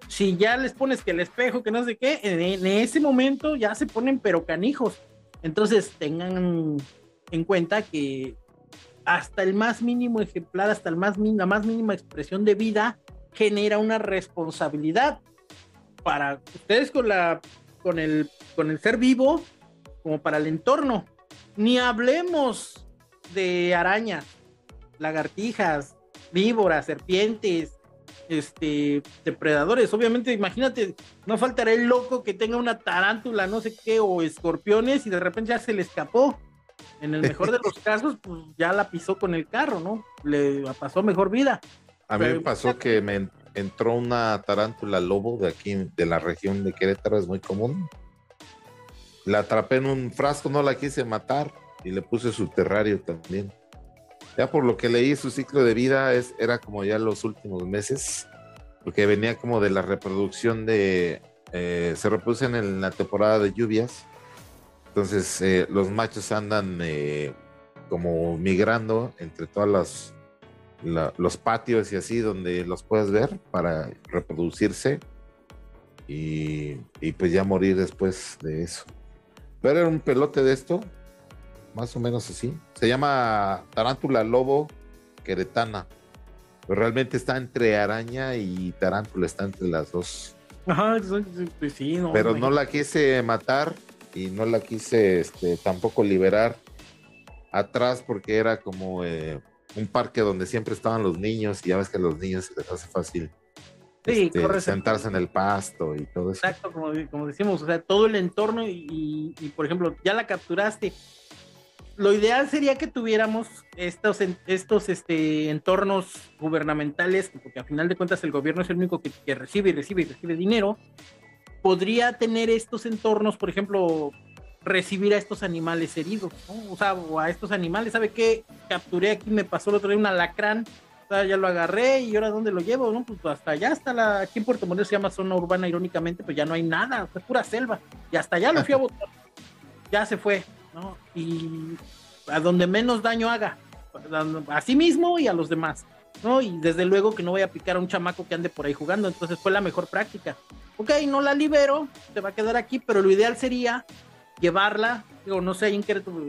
Si ya les pones que el espejo, que no sé qué, en, ese momento ya se ponen pero canijos. Entonces tengan en cuenta que hasta el más mínimo ejemplar, hasta el más, la más mínima expresión de vida, genera una responsabilidad para ustedes con la con el con el ser vivo como para el entorno. Ni hablemos de arañas, lagartijas, víboras, serpientes, este, depredadores. Obviamente, imagínate, no faltará el loco que tenga una tarántula, no sé qué, o escorpiones y de repente ya se le escapó. En el mejor de los (laughs) casos, pues ya la pisó con el carro, ¿no? Le pasó mejor vida. A mí me pasó que me entró una tarántula lobo de aquí, de la región de Querétaro, es muy común. La atrapé en un frasco, no la quise matar y le puse su terrario también. Ya por lo que leí, su ciclo de vida es, era como ya los últimos meses, porque venía como de la reproducción de, eh, se reproducen en la temporada de lluvias, entonces eh, los machos andan eh, como migrando entre todas las los patios y así donde los puedes ver para reproducirse y, y, pues ya morir después de eso. Pero era un pelote de esto, más o menos así. Se llama tarántula lobo queretana. Pero realmente está entre araña y tarántula, está entre las dos. Ajá, pues sí, no, Pero no la quise matar y no la quise este, tampoco liberar atrás porque era como eh, un parque donde siempre estaban los niños y ya ves que a los niños se les hace fácil sí, este, sentarse en el pasto y todo eso. Exacto, como, como decimos, o sea, todo el entorno y, y, por ejemplo, ya la capturaste, lo ideal sería que tuviéramos estos, estos este, entornos gubernamentales, porque a final de cuentas el gobierno es el único que, que, recibe y recibe y recibe dinero. Podría tener estos entornos, por ejemplo, recibir a estos animales heridos, ¿no? o sea, o a estos animales. ¿Sabe qué? Capturé aquí, me pasó el otro día un alacrán, o sea, ya lo agarré y ahora dónde lo llevo, ¿no? Pues hasta allá, hasta la, aquí en Puerto Morelos se llama zona urbana, irónicamente, pues ya no hay nada, es pura selva, y hasta allá lo fui a (laughs) botar, ya se fue, ¿no? Y a donde menos daño haga, a sí mismo y a los demás, ¿no? Y desde luego que no voy a picar a un chamaco que ande por ahí jugando, entonces fue la mejor práctica. Ok, no la libero, se va a quedar aquí, pero lo ideal sería llevarla, digo, no sé, en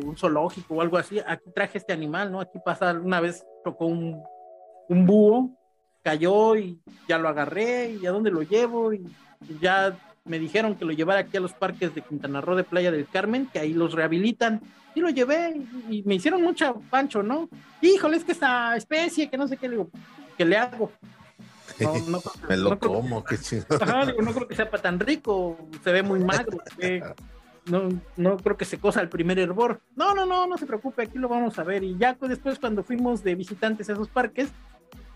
un zoológico o algo así, aquí traje este animal, ¿no? Aquí pasa, una vez tocó un, un búho, cayó y ya lo agarré, y a dónde lo llevo, y ya me dijeron que lo llevara aquí a los parques de Quintana Roo de Playa del Carmen, que ahí los rehabilitan. Y lo llevé y me hicieron mucha pancho, ¿no? Híjole, es que esta especie, que no sé qué, le digo, ¿qué le hago? No, no, (laughs) me lo como, qué chido. (laughs) no creo que sea para tan rico, se ve muy magro, no, no creo que se cosa el primer hervor. No, no, no, no se preocupe, aquí lo vamos a ver. Y ya después cuando fuimos de visitantes a esos parques,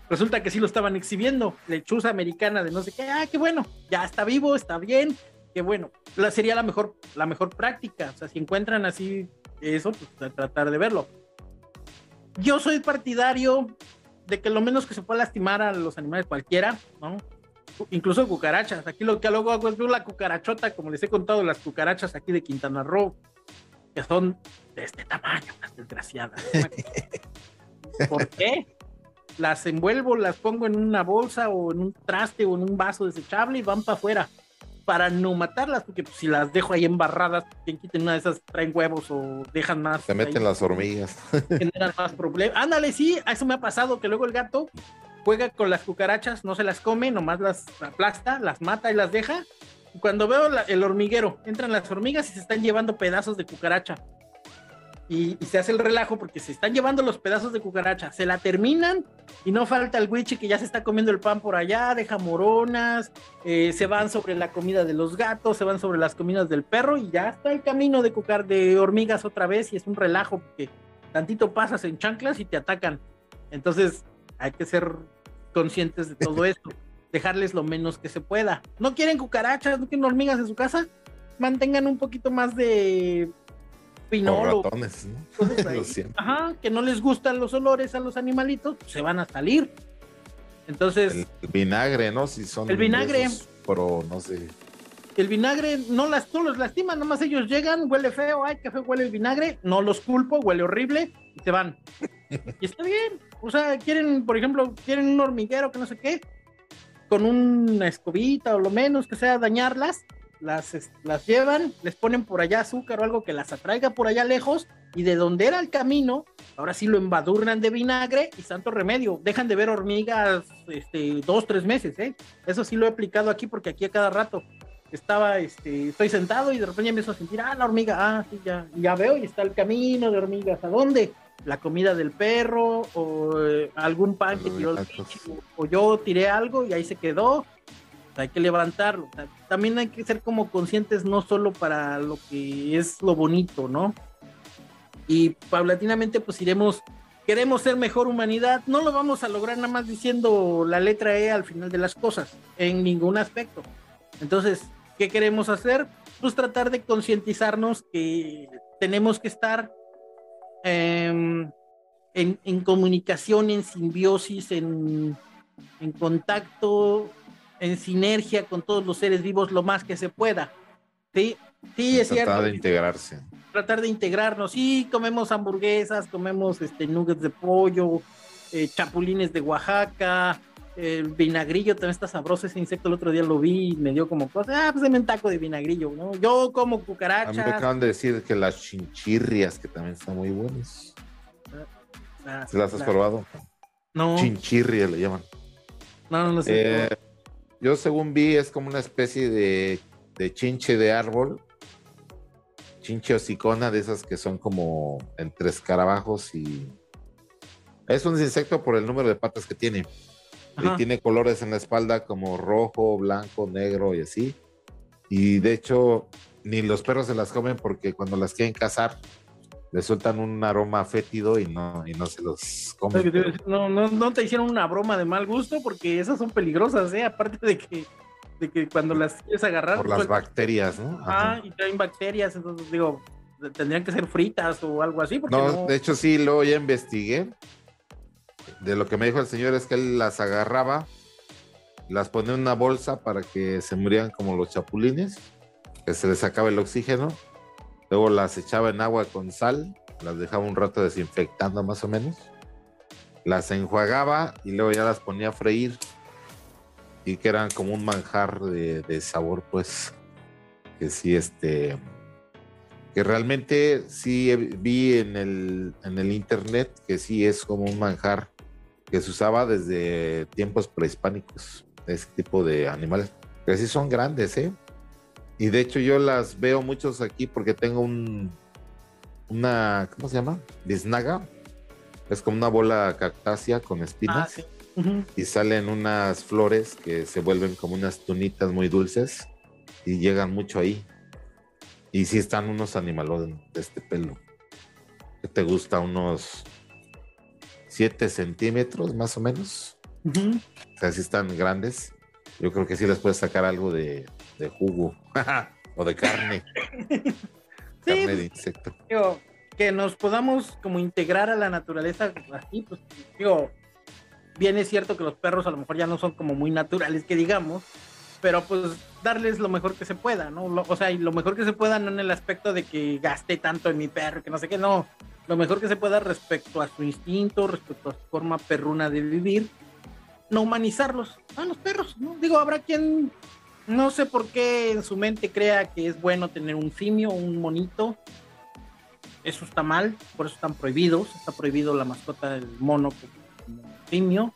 resulta que sí lo estaban exhibiendo, lechuza americana de no sé qué, ah, qué bueno, ya está vivo, está bien, qué bueno. La, sería la mejor, la mejor práctica, o sea, si encuentran así eso, pues tratar de verlo. Yo soy partidario de que lo menos que se pueda lastimar a los animales cualquiera, ¿no? Incluso cucarachas. Aquí lo que luego hago es ver la cucarachota, como les he contado, las cucarachas aquí de Quintana Roo, que son de este tamaño, las desgraciadas. ¿Por qué? Las envuelvo, las pongo en una bolsa o en un traste o en un vaso desechable y van para afuera para no matarlas, porque pues, si las dejo ahí embarradas, quien quiten una de esas traen huevos o dejan más. Se meten las hormigas. (laughs) Generan más problemas. Ándale, sí, a eso me ha pasado, que luego el gato juega con las cucarachas, no se las come, nomás las aplasta, las mata y las deja. Y cuando veo el hormiguero, entran las hormigas y se están llevando pedazos de cucaracha y, se hace el relajo porque se están llevando los pedazos de cucaracha, se la terminan y no falta el wichi que ya se está comiendo el pan por allá, deja moronas, eh, se van sobre la comida de los gatos, se van sobre las comidas del perro y ya está el camino de cucar de hormigas otra vez y es un relajo porque tantito pasas en chanclas y te atacan. Entonces hay que ser conscientes de todo (laughs) esto, dejarles lo menos que se pueda. ¿No quieren cucarachas? ¿No quieren hormigas en su casa? Mantengan un poquito más de pinolo. (laughs) Ajá, que no les gustan los olores a los animalitos, pues, se van a salir. Entonces. El vinagre, ¿no? Si son. El vinagre. Pero no sé. El vinagre no, las, no los lastima, nomás ellos llegan, huele feo, ay, qué feo huele el vinagre, no los culpo, huele horrible, y se van. y está bien. O sea, quieren, por ejemplo, quieren un hormiguero que no sé qué, con una escobita o lo menos que sea dañarlas, las, las llevan, les ponen por allá azúcar o algo que las atraiga por allá lejos y de donde era el camino, ahora sí lo embadurnan de vinagre y santo remedio. Dejan de ver hormigas este, dos, tres meses, ¿eh? Eso sí lo he aplicado aquí porque aquí a cada rato estaba, este, estoy sentado y de repente empiezo a sentir, ah, la hormiga, ah, sí, ya, ya veo y está el camino de hormigas. ¿A dónde? La comida del perro o eh, algún pan que tiró el o yo tiré algo y ahí se quedó hay que levantarlo. También hay que ser como conscientes no solo para lo que es lo bonito, ¿no? Y paulatinamente pues iremos, queremos ser mejor humanidad, no lo vamos a lograr nada más diciendo la letra E al final de las cosas, en ningún aspecto. Entonces, ¿qué queremos hacer? Pues tratar de concientizarnos que tenemos que estar em, en, en comunicación, en simbiosis, en, en contacto, en sinergia con todos los seres vivos lo más que se pueda. Sí, sí, es Tratar cierto. de integrarse. Tratar de integrarnos. Sí, comemos hamburguesas, comemos este nuggets de pollo, eh, chapulines de Oaxaca, el vinagrillo también está sabroso. Ese insecto el otro día lo vi y me dio como cosa. Ah, pues un taco de vinagrillo, ¿no? Yo como A mí me cucarachas. acaban de decir que las chinchirrias, que también están muy buenas. Ah, ¿Se las has la- probado? No, Chinchirria le llaman. no, no, no sé. Eh, yo según vi es como una especie de, de chinche de árbol. Chinche hocicona de esas que son como entre escarabajos y... Es un insecto por el número de patas que tiene. Ajá. Y tiene colores en la espalda como rojo, blanco, negro y así. Y de hecho, ni los perros se las comen porque cuando las quieren cazar, le sueltan un aroma fétido y no, y no se los comen. No, no, no te hicieron una broma de mal gusto porque esas son peligrosas, ¿eh? Aparte de que, de que cuando las quieres agarrar, por las bacterias, ¿no? Ajá. Ah, y traen bacterias, entonces digo, tendrían que ser fritas o algo así, porque No, no. de hecho sí, luego ya investigué. De lo que me dijo el señor es que él las agarraba, las ponía en una bolsa para que se murieran como los chapulines, que se les sacaba el oxígeno. Luego las echaba en agua con sal, las dejaba un rato desinfectando más o menos. Las enjuagaba y luego ya las ponía a freír. Y que eran como un manjar de, sabor, pues. Que sí, este que realmente sí vi en el, en el internet que sí es como un manjar que se usaba desde tiempos prehispánicos, ese tipo de animales, que sí son grandes, ¿eh? Y de hecho yo las veo muchos aquí porque tengo un, una, ¿cómo se llama? Biznaga. Es como una bola cactácea con Ah, espinas. Ujú. y salen unas flores que se vuelven como unas tunitas muy dulces y llegan mucho ahí. Y sí están unos animalones de este pelo. ¿Qué te gusta? Unos 7 centímetros más o menos. Ujú. O sea, sí están grandes. Yo creo que sí les puedes sacar algo de, de jugo (laughs) o de carne. (laughs) Sí, carne pues, de insecto. digo, que nos podamos como integrar a la naturaleza así, pues digo, bien es cierto que los perros a lo mejor ya no son como muy naturales que digamos, pero pues darles lo mejor que se pueda, ¿no? Lo- o sea, y lo mejor que se pueda no en el aspecto de que gasté tanto en mi perro, que no sé qué, no, lo mejor que se pueda respecto a su instinto, respecto a su forma perruna de vivir, no humanizarlos, a los perros, ¿no? Digo, habrá quien no sé por qué en su mente crea que es bueno tener un simio, un monito, eso está mal, por eso están prohibidos. Está prohibido la mascota del mono como simio.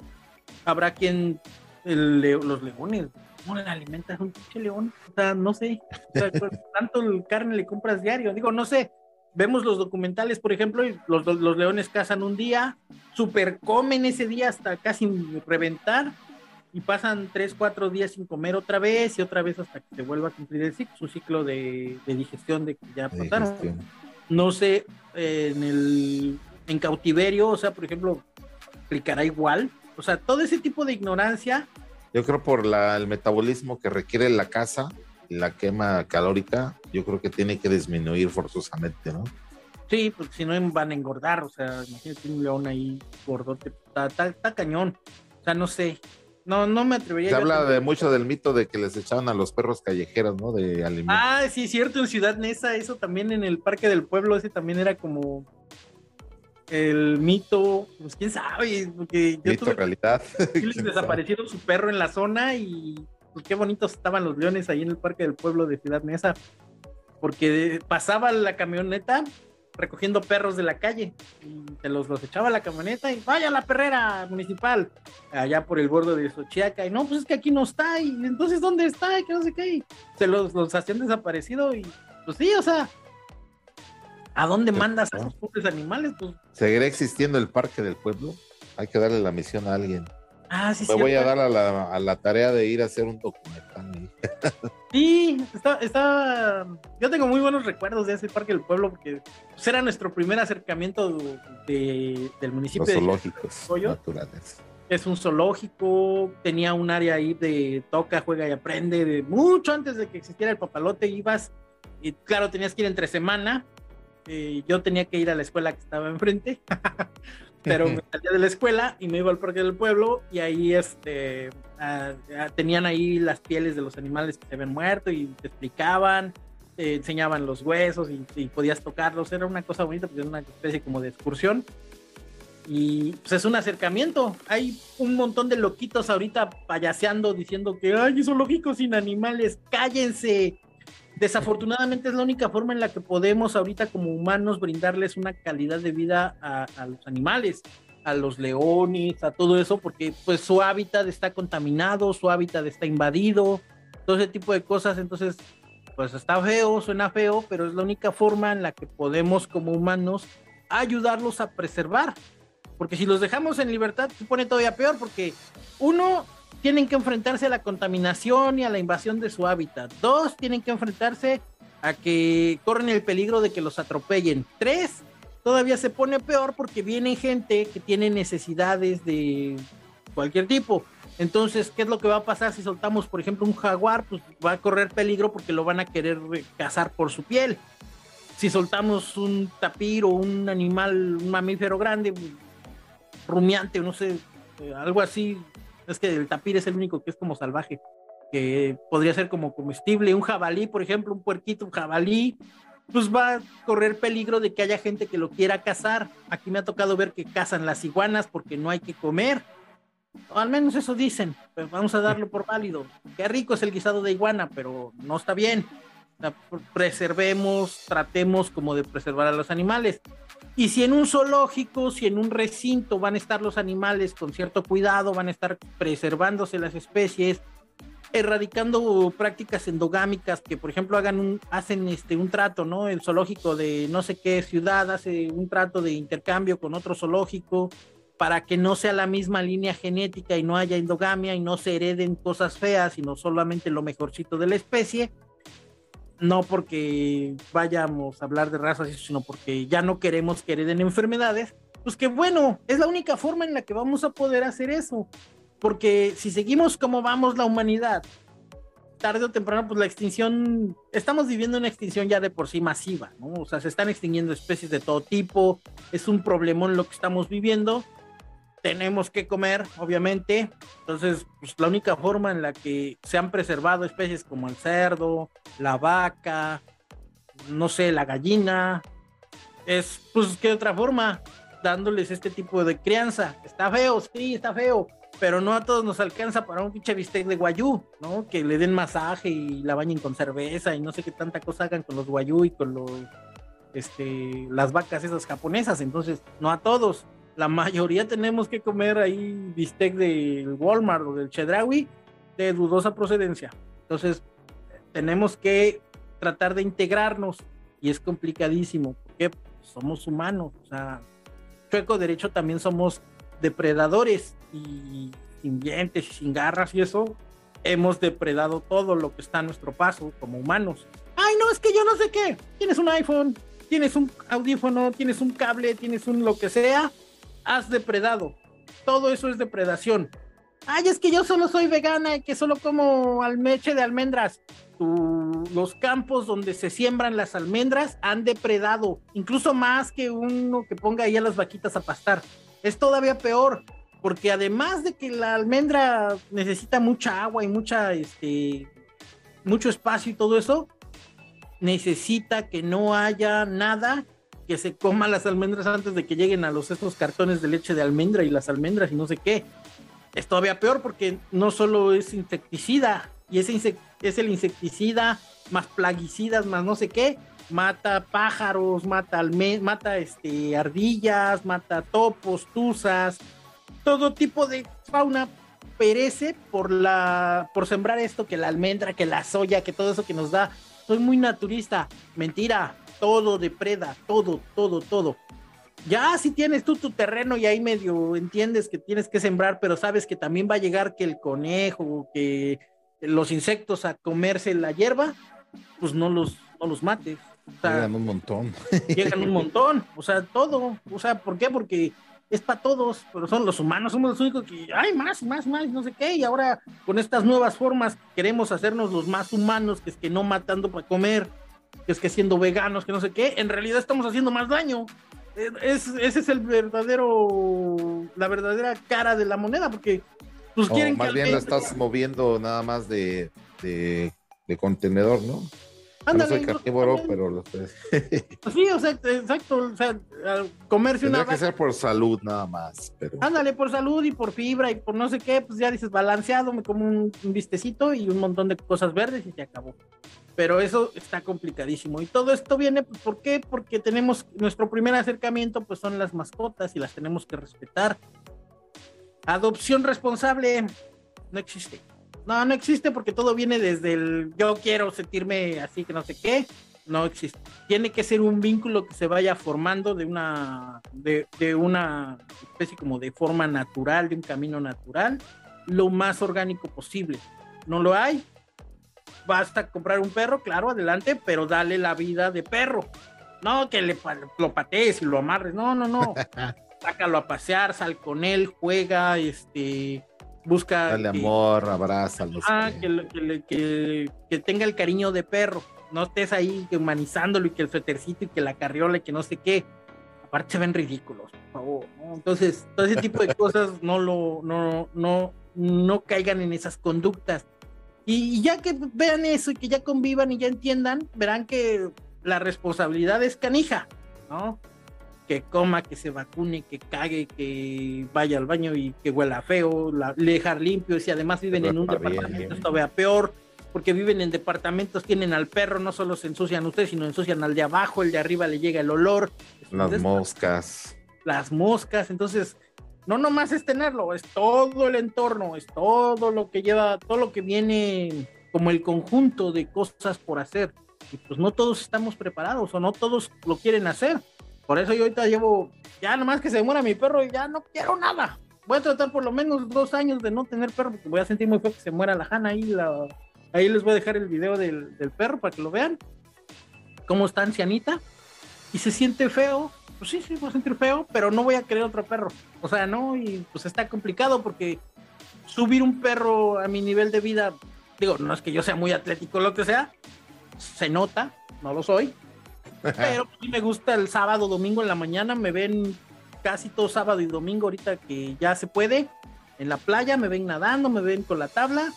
Habrá quien el los leones, ¿cómo le alimentas a un pinche león? O sea, no sé. O sea, pues, (laughs) tanto el carne le compras diario. Digo, no sé. Vemos los documentales, por ejemplo, y los, los leones cazan un día, super comen ese día hasta casi reventar y pasan tres, cuatro días sin comer otra vez y otra vez hasta que se vuelva a cumplir el ciclo, su ciclo de, de digestión de que ya de pasaron digestión. no sé, eh, en el en cautiverio, o sea, por ejemplo, aplicará igual. O sea, todo ese tipo de ignorancia, Yo creo por la, el metabolismo que requiere la casa y la quema calórica, yo creo que tiene que disminuir forzosamente, ¿no? sí, porque si no van a engordar, o sea, imagínate un león ahí gordote, está, está- está cañón. O sea, no sé, no, no me atrevería. Se habla de mucho del mito de que les echaban a los perros callejeros, ¿no? De alimentos. Ah, sí, cierto, en Ciudad Neza, eso también en el Parque del Pueblo, ese también era como el mito, pues quién sabe, porque yo mito tuve realidad. (laughs) Les (laughs) desaparecieron su perro en la zona y pues, qué bonitos estaban los leones ahí en el parque del pueblo de Ciudad Neza. Porque pasaba la camioneta recogiendo perros de la calle y se los, los echaba a la camioneta y vaya a la perrera municipal allá por el borde de Xochiaca y no, pues es que aquí no está y entonces ¿dónde está? Y que no sé qué y se los, los hacían desaparecido y pues sí, o sea, ¿a dónde mandas a esos pobres animales? Pues, ¿Seguirá existiendo el parque del pueblo? Hay que darle la misión a alguien. Ah, sí, Me voy a dar a la, a la tarea de ir a hacer un documental. (laughs) Sí, está, está, yo tengo muy buenos recuerdos de ese parque del pueblo porque pues, era nuestro primer acercamiento de- del municipio. Los de- zoológicos ¿Pollo? naturales. es un zoológico, tenía un área ahí de toca, juega y aprende, de mucho antes de que existiera el papalote, ibas y claro, tenías que ir entre semana, eh, yo tenía que ir a la escuela que estaba enfrente, (laughs) pero me salía de la escuela y me iba al parque del pueblo y ahí este tenían ahí las pieles de los animales que se habían muerto y te explicaban, te enseñaban los huesos y, podías tocarlos, era una cosa bonita, pues era una especie como de excursión. Y pues es un acercamiento. Hay un montón de loquitos ahorita payaseando diciendo que ay, son lógicos sin animales, cállense. Desafortunadamente es la única forma en la que podemos ahorita como humanos brindarles una calidad de vida a, los animales a los leones, a todo eso, porque pues su hábitat está contaminado, su hábitat está invadido, todo ese tipo de cosas, entonces pues está feo, suena feo, pero es la única forma en la que podemos como humanos ayudarlos a preservar, porque si los dejamos en libertad se pone todavía peor, porque uno, tienen que enfrentarse a la contaminación y a la invasión de su hábitat, dos, tienen que enfrentarse a que corren el peligro de que los atropellen, tres, todavía se pone peor porque viene gente que tiene necesidades de cualquier tipo. Entonces, ¿qué es lo que va a pasar si soltamos, por ejemplo, un jaguar? Pues va a correr peligro porque lo van a querer cazar por su piel. Si soltamos un tapir o un animal, un mamífero grande, rumiante, no sé, eh, algo así, es que el tapir es el único que es como salvaje, que podría ser como comestible. Un jabalí, por ejemplo, un puerquito, un jabalí, pues va a correr peligro de que haya gente que lo quiera cazar. Aquí me ha tocado ver que cazan las iguanas porque no hay que comer. O al menos eso dicen. Pues vamos a darlo por válido. Qué rico es el guisado de iguana, pero no está bien. preservemos, tratemos como de preservar a los animales. Y si en un zoológico, si en un recinto van a estar los animales con cierto cuidado, van a estar preservándose las especies, erradicando prácticas endogámicas que, por ejemplo, hagan hacen este, un trato, ¿no? El zoológico de no sé qué ciudad hace un trato de intercambio con otro zoológico para que no sea la misma línea genética y no haya endogamia y no se hereden cosas feas, sino solamente lo mejorcito de la especie. No porque vayamos a hablar de razas, sino porque ya no queremos que hereden enfermedades. Pues que bueno, es la única forma en la que vamos a poder hacer eso porque si seguimos como vamos la humanidad, tarde o temprano, pues la extinción, estamos viviendo una extinción ya de por sí masiva, ¿no? O sea, se están extinguiendo especies de todo tipo, es un problemón lo que estamos viviendo, tenemos que comer, obviamente, entonces, pues la única forma en la que se han preservado especies como el cerdo, la vaca, no sé, la gallina, es, pues, ¿qué otra forma? Dándoles este tipo de crianza. Está feo, sí, está feo, pero no a todos nos alcanza para un pinche bistec de guayú, ¿no? Que le den masaje y la bañen con cerveza y no sé qué tanta cosa hagan con los guayú y con los, este, las vacas esas japonesas. Entonces, no a todos. La mayoría tenemos que comer ahí bistec del Walmart o del Chedraui de dudosa procedencia. Entonces, tenemos que tratar de integrarnos y es complicadísimo porque somos humanos. O sea, chueco derecho también somos depredadores y sin dientes y sin garras y eso, hemos depredado todo lo que está a nuestro paso como humanos. Ay, no, es que yo no sé qué. Tienes un iPhone, tienes un audífono, tienes un cable, tienes un lo que sea, has depredado. Todo eso es depredación. Ay, es que yo solo soy vegana y que solo como almeche de almendras. los campos donde se siembran las almendras han depredado, incluso más que uno que ponga ahí a las vaquitas a pastar es todavía peor, porque además de que la almendra necesita mucha agua y mucha, este, mucho espacio y todo eso, necesita que no haya nada que se coma las almendras antes de que lleguen a los estos cartones de leche de almendra y las almendras y no sé qué. Es todavía peor porque no solo es insecticida, y ese es el insecticida más plaguicidas, más no sé qué, mata pájaros, mata, mata este, ardillas, mata topos, tuzas, todo tipo de fauna perece por la por sembrar esto que la almendra, que la soya, que todo eso que nos da. Soy muy naturista, mentira, todo depreda, todo, todo, todo. Ya si tienes tú tu terreno y ahí medio entiendes que tienes que sembrar, pero sabes que también va a llegar que el conejo, que los insectos a comerse la hierba, pues no los, no los mates llegan un montón. Llegan un montón, o sea, todo. O sea, ¿por qué? Porque es para todos, pero son los humanos, somos los únicos que hay más, más, más, no sé qué, y ahora con estas nuevas formas queremos hacernos los más humanos, que es que no matando para comer, que es que siendo veganos, que no sé qué, en realidad estamos haciendo más daño. ese es el verdadero, la verdadera cara de la moneda, porque pues quieren más bien la estás moviendo nada más de, de, de contenedor, ¿no? no soy carnívoro, pero lo (laughs) sí, o sea, exacto, o sea, comerse una que ser por salud nada más. Pero... Ándale, por salud y por fibra y por no sé qué, pues ya dices balanceado, me como un, vistecito y un montón de cosas verdes y se acabó. Pero eso está complicadísimo. Y todo esto viene, pues, ¿por qué? Porque tenemos nuestro primer acercamiento, pues son las mascotas y las tenemos que respetar. Adopción responsable no existe. No, no existe porque todo viene desde el yo quiero sentirme así que no sé qué. No existe. Tiene que ser un vínculo que se vaya formando de una, de, una especie como de forma natural, de un camino natural, lo más orgánico posible. No lo hay. Basta comprar un perro, claro, adelante, pero dale la vida de perro. No que le, lo patees y lo amarres. No, no, no. (laughs) Sácalo a pasear, sal con él, juega, este, busca. Dale amor, abrázalo. Ah, que, que, tenga el cariño de perro. No estés ahí humanizándolo y que el suétercito y que la carriola y que no sé qué. Aparte se ven ridículos, por favor. Entonces, todo ese tipo de cosas no lo, no, no, no caigan en esas conductas. Y, ya que vean eso y que ya convivan y ya entiendan, verán que la responsabilidad es canija, ¿no? que coma, que se vacune, que cague, que vaya al baño y que huela feo, la, dejar limpio. Y si además viven en un departamento, esto vea peor, porque viven en departamentos, tienen al perro, no solo se ensucian ustedes, sino ensucian al de abajo, el de arriba le llega el olor. Las moscas. Las moscas, entonces, no nomás es tenerlo, es todo el entorno, es todo lo que lleva, todo lo que viene como el conjunto de cosas por hacer. Y pues no todos estamos preparados o no todos lo quieren hacer. Por eso yo ahorita llevo, ya nomás que se muera mi perro, y ya no quiero nada. Voy a tratar por lo menos dos años de no tener perro, porque voy a sentir muy feo que se muera la Hanna ahí. La, ahí les voy a dejar el video del, del perro para que lo vean. Cómo está ancianita. Y se siente feo. Pues sí, sí, voy a sentir feo, pero no voy a querer otro perro. O sea, no, y pues está complicado porque subir un perro a mi nivel de vida, digo, no es que yo sea muy atlético lo que sea, se nota, no lo soy, pero sí me gusta el sábado, domingo en la mañana, me ven casi todo sábado y domingo ahorita que ya se puede. En la playa me ven nadando, me ven con la tabla.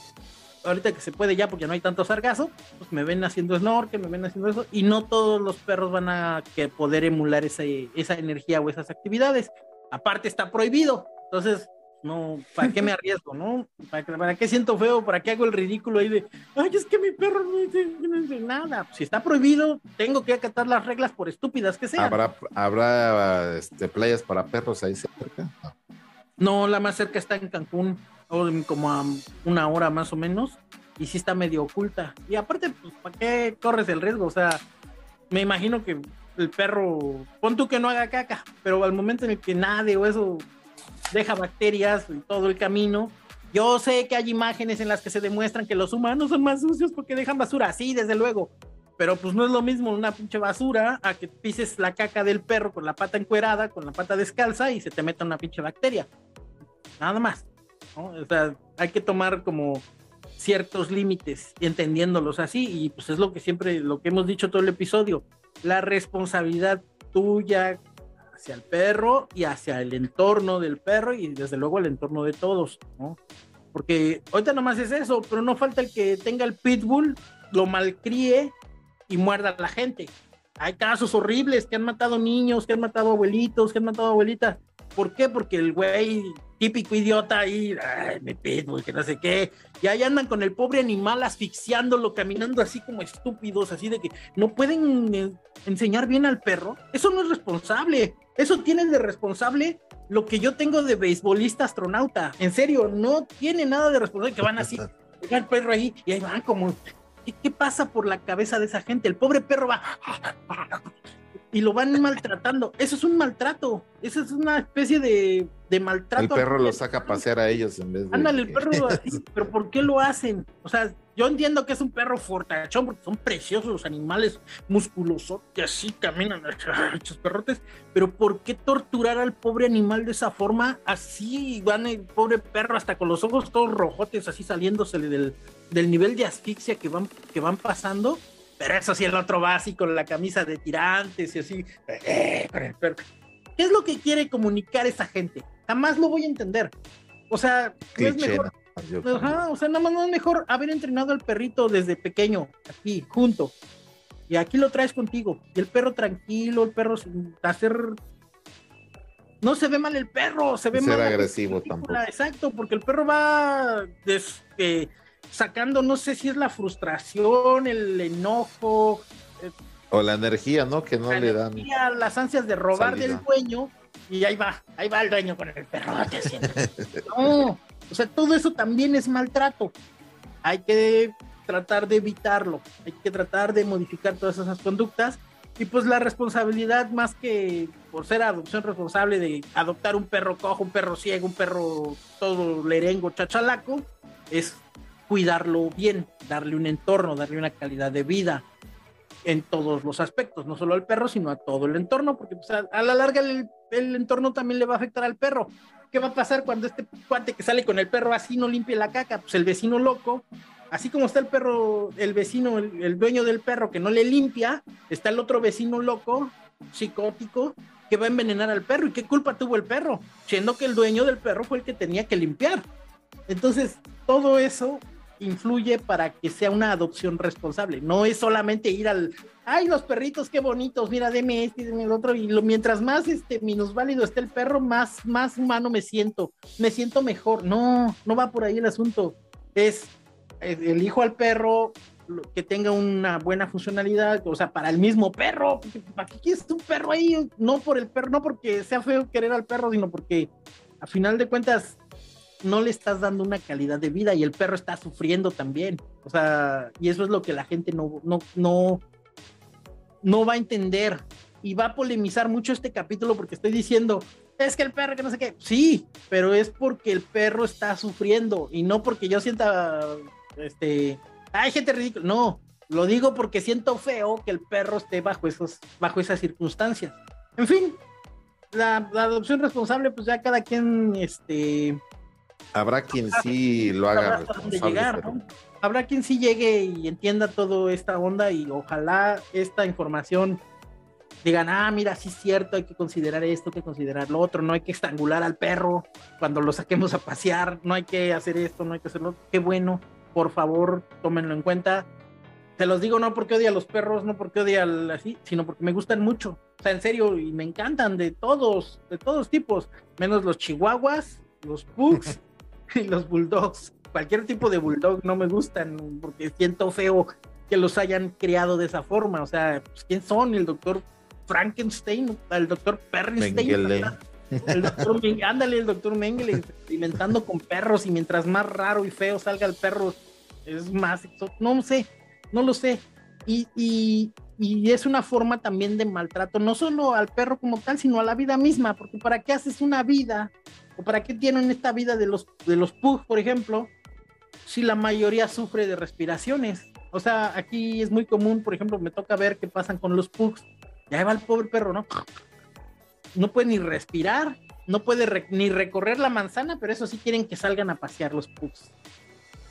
Ahorita que se puede ya porque no hay tanto sargazo, pues me ven haciendo snorkel, me ven haciendo eso. Y no todos los perros van a poder emular esa, esa energía o esas actividades. Aparte está prohibido. Entonces, no, ¿para qué me arriesgo, no? ¿Para, qué siento feo? ¿Para qué hago el ridículo ahí de, ay, es que mi perro no dice, nada? Si está prohibido, tengo que acatar las reglas por estúpidas que sean. ¿Habrá, habrá este, playas para perros ahí cerca? No. La más cerca está en Cancún, como a una hora más o menos, y sí está medio oculta. Y aparte, pues, ¿para qué corres el riesgo? O sea, me imagino que el perro, pon tú que no haga caca, pero al momento en el que nade o eso deja bacterias y todo el camino. Yo sé que hay imágenes en las que se demuestran que los humanos son más sucios porque dejan basura, sí, desde luego. Pero pues no es lo mismo una pinche basura a que pises la caca del perro con la pata encuerada, con la pata descalza y se te meta una pinche bacteria. Nada más. O sea, hay que tomar como ciertos límites entendiéndolos así y pues es lo que siempre, lo que hemos dicho todo el episodio. La responsabilidad tuya hacia el perro y hacia el entorno del perro y desde luego el entorno de todos, ¿no? Porque ahorita nomás es eso, pero no falta el que tenga el pitbull, lo malcríe y muerda a la gente. Hay casos horribles que han matado niños, que han matado abuelitos, que han matado abuelitas. ¿Por qué? Porque el güey típico idiota ahí, ay, mi pitbull, que no sé qué, y ahí andan con el pobre animal asfixiándolo, caminando así como estúpidos, así de que no pueden eh, enseñar bien al perro. Eso no es responsable. Eso tiene de responsable lo que yo tengo de beisbolista astronauta. En serio, no tiene nada de responsable que van así, el perro ahí y ahí van como. ¿Qué pasa por la cabeza de esa gente? El pobre perro va y lo van maltratando. Eso es un maltrato. Eso es una especie de, de maltrato. El perro lo saca a pasear a ellos en vez de. Ándale, el perro (laughs) así, pero ¿por qué lo hacen? O sea, yo entiendo que es un perro fortachón porque son preciosos los animales musculosos que así caminan, (laughs) muchos perrotes, pero ¿por qué torturar al pobre animal de esa forma? Así van el pobre perro hasta con los ojos todos rojotes, así saliéndose del, del nivel de asfixia que van, que van pasando pero eso sí, el otro con la camisa de tirantes y así. Eh, ¿qué es lo que quiere comunicar esa gente? Jamás lo voy a entender. O sea, no es mejor. Ajá, o sea, nada más no es mejor haber entrenado al perrito desde pequeño, aquí, junto. Y aquí lo traes contigo. Y el perro tranquilo, el perro sin hacer. No se ve mal el perro, se ve mal. agresivo tampoco. Exacto, porque el perro va este, sacando, no sé si es la frustración, el enojo. Eh, o la energía, ¿no? Que no le dan. Las ansias de robar del dueño. Y ahí va, ahí va el dueño con el perrote. (laughs) no, o sea, todo eso también es maltrato. Hay que tratar de evitarlo, hay que tratar de modificar todas esas conductas. Y pues la responsabilidad, más que por ser adopción responsable de adoptar un perro cojo, un perro ciego, un perro todo lerengo, chachalaco, es cuidarlo bien, darle un entorno, darle una calidad de vida en todos los aspectos, no solo al perro, sino a todo el entorno, porque pues, a, la larga el, entorno también le va a afectar al perro. ¿Qué va a pasar cuando este cuate que sale con el perro así no limpie la caca? Pues el vecino loco así como está el perro, el vecino, el, dueño del perro que no le limpia, está el otro vecino loco, psicótico, que va a envenenar al perro. ¿Y qué culpa tuvo el perro? Siendo que el dueño del perro fue el que tenía que limpiar. Entonces, todo eso influye para que sea una adopción responsable. No es solamente ir al, ay, los perritos, qué bonitos, mira, deme este, deme el otro. Y lo, mientras más este, minusválido esté el perro, más, más humano me siento, me siento mejor. No, no va por ahí el asunto. Es elijo al perro que tenga una buena funcionalidad, o sea, para el mismo perro, ¿para qué quieres un perro ahí? No por el perro, no porque sea feo querer al perro, sino porque a final de cuentas no le estás dando una calidad de vida y el perro está sufriendo también. O sea, y eso es lo que la gente no, no, no, no va a entender y va a polemizar mucho este capítulo porque estoy diciendo, es que el perro que no sé qué, sí, pero es porque el perro está sufriendo y no porque yo sienta este, hay gente ridícula. No, lo digo porque siento feo que el perro esté bajo, esos, bajo esas circunstancias. En fin, la, adopción responsable, pues ya cada quien, este... Habrá quien sí lo haga Habrá quien sí llegue y entienda toda esta onda y ojalá esta información digan, ah, mira, sí es cierto, hay que considerar esto, hay que considerar lo otro, no hay que estrangular al perro cuando lo saquemos a pasear, no hay que hacer esto, no hay que hacerlo, qué bueno por favor, tómenlo en cuenta. Se los digo no porque odia a los perros, no porque odia así, sino porque me gustan mucho. O sea, en serio, y me encantan de todos, de todos tipos, menos los chihuahuas, los pugs (laughs) y los bulldogs. Cualquier tipo de bulldog no me gustan porque siento feo que los hayan criado de esa forma. O sea, pues, ¿quién son? El doctor Frankenstein, el doctor Perrenstein. El doctor (laughs) ándale, el doctor Mengele experimentando con perros y mientras más raro y feo salga el perro, es más, no sé, no lo sé. Y, y, y, es una forma también de maltrato, no solo al perro como tal, sino a la vida misma, porque ¿para qué haces una vida? ¿O para qué tienen esta vida de los, de los pugs, por ejemplo, si la mayoría sufre de respiraciones? O sea, aquí es muy común, por ejemplo, me toca ver qué pasan con los pugs. Ya va el pobre perro, ¿no? no puede ni respirar, no puede ni recorrer la manzana, pero eso sí quieren que salgan a pasear los pugs.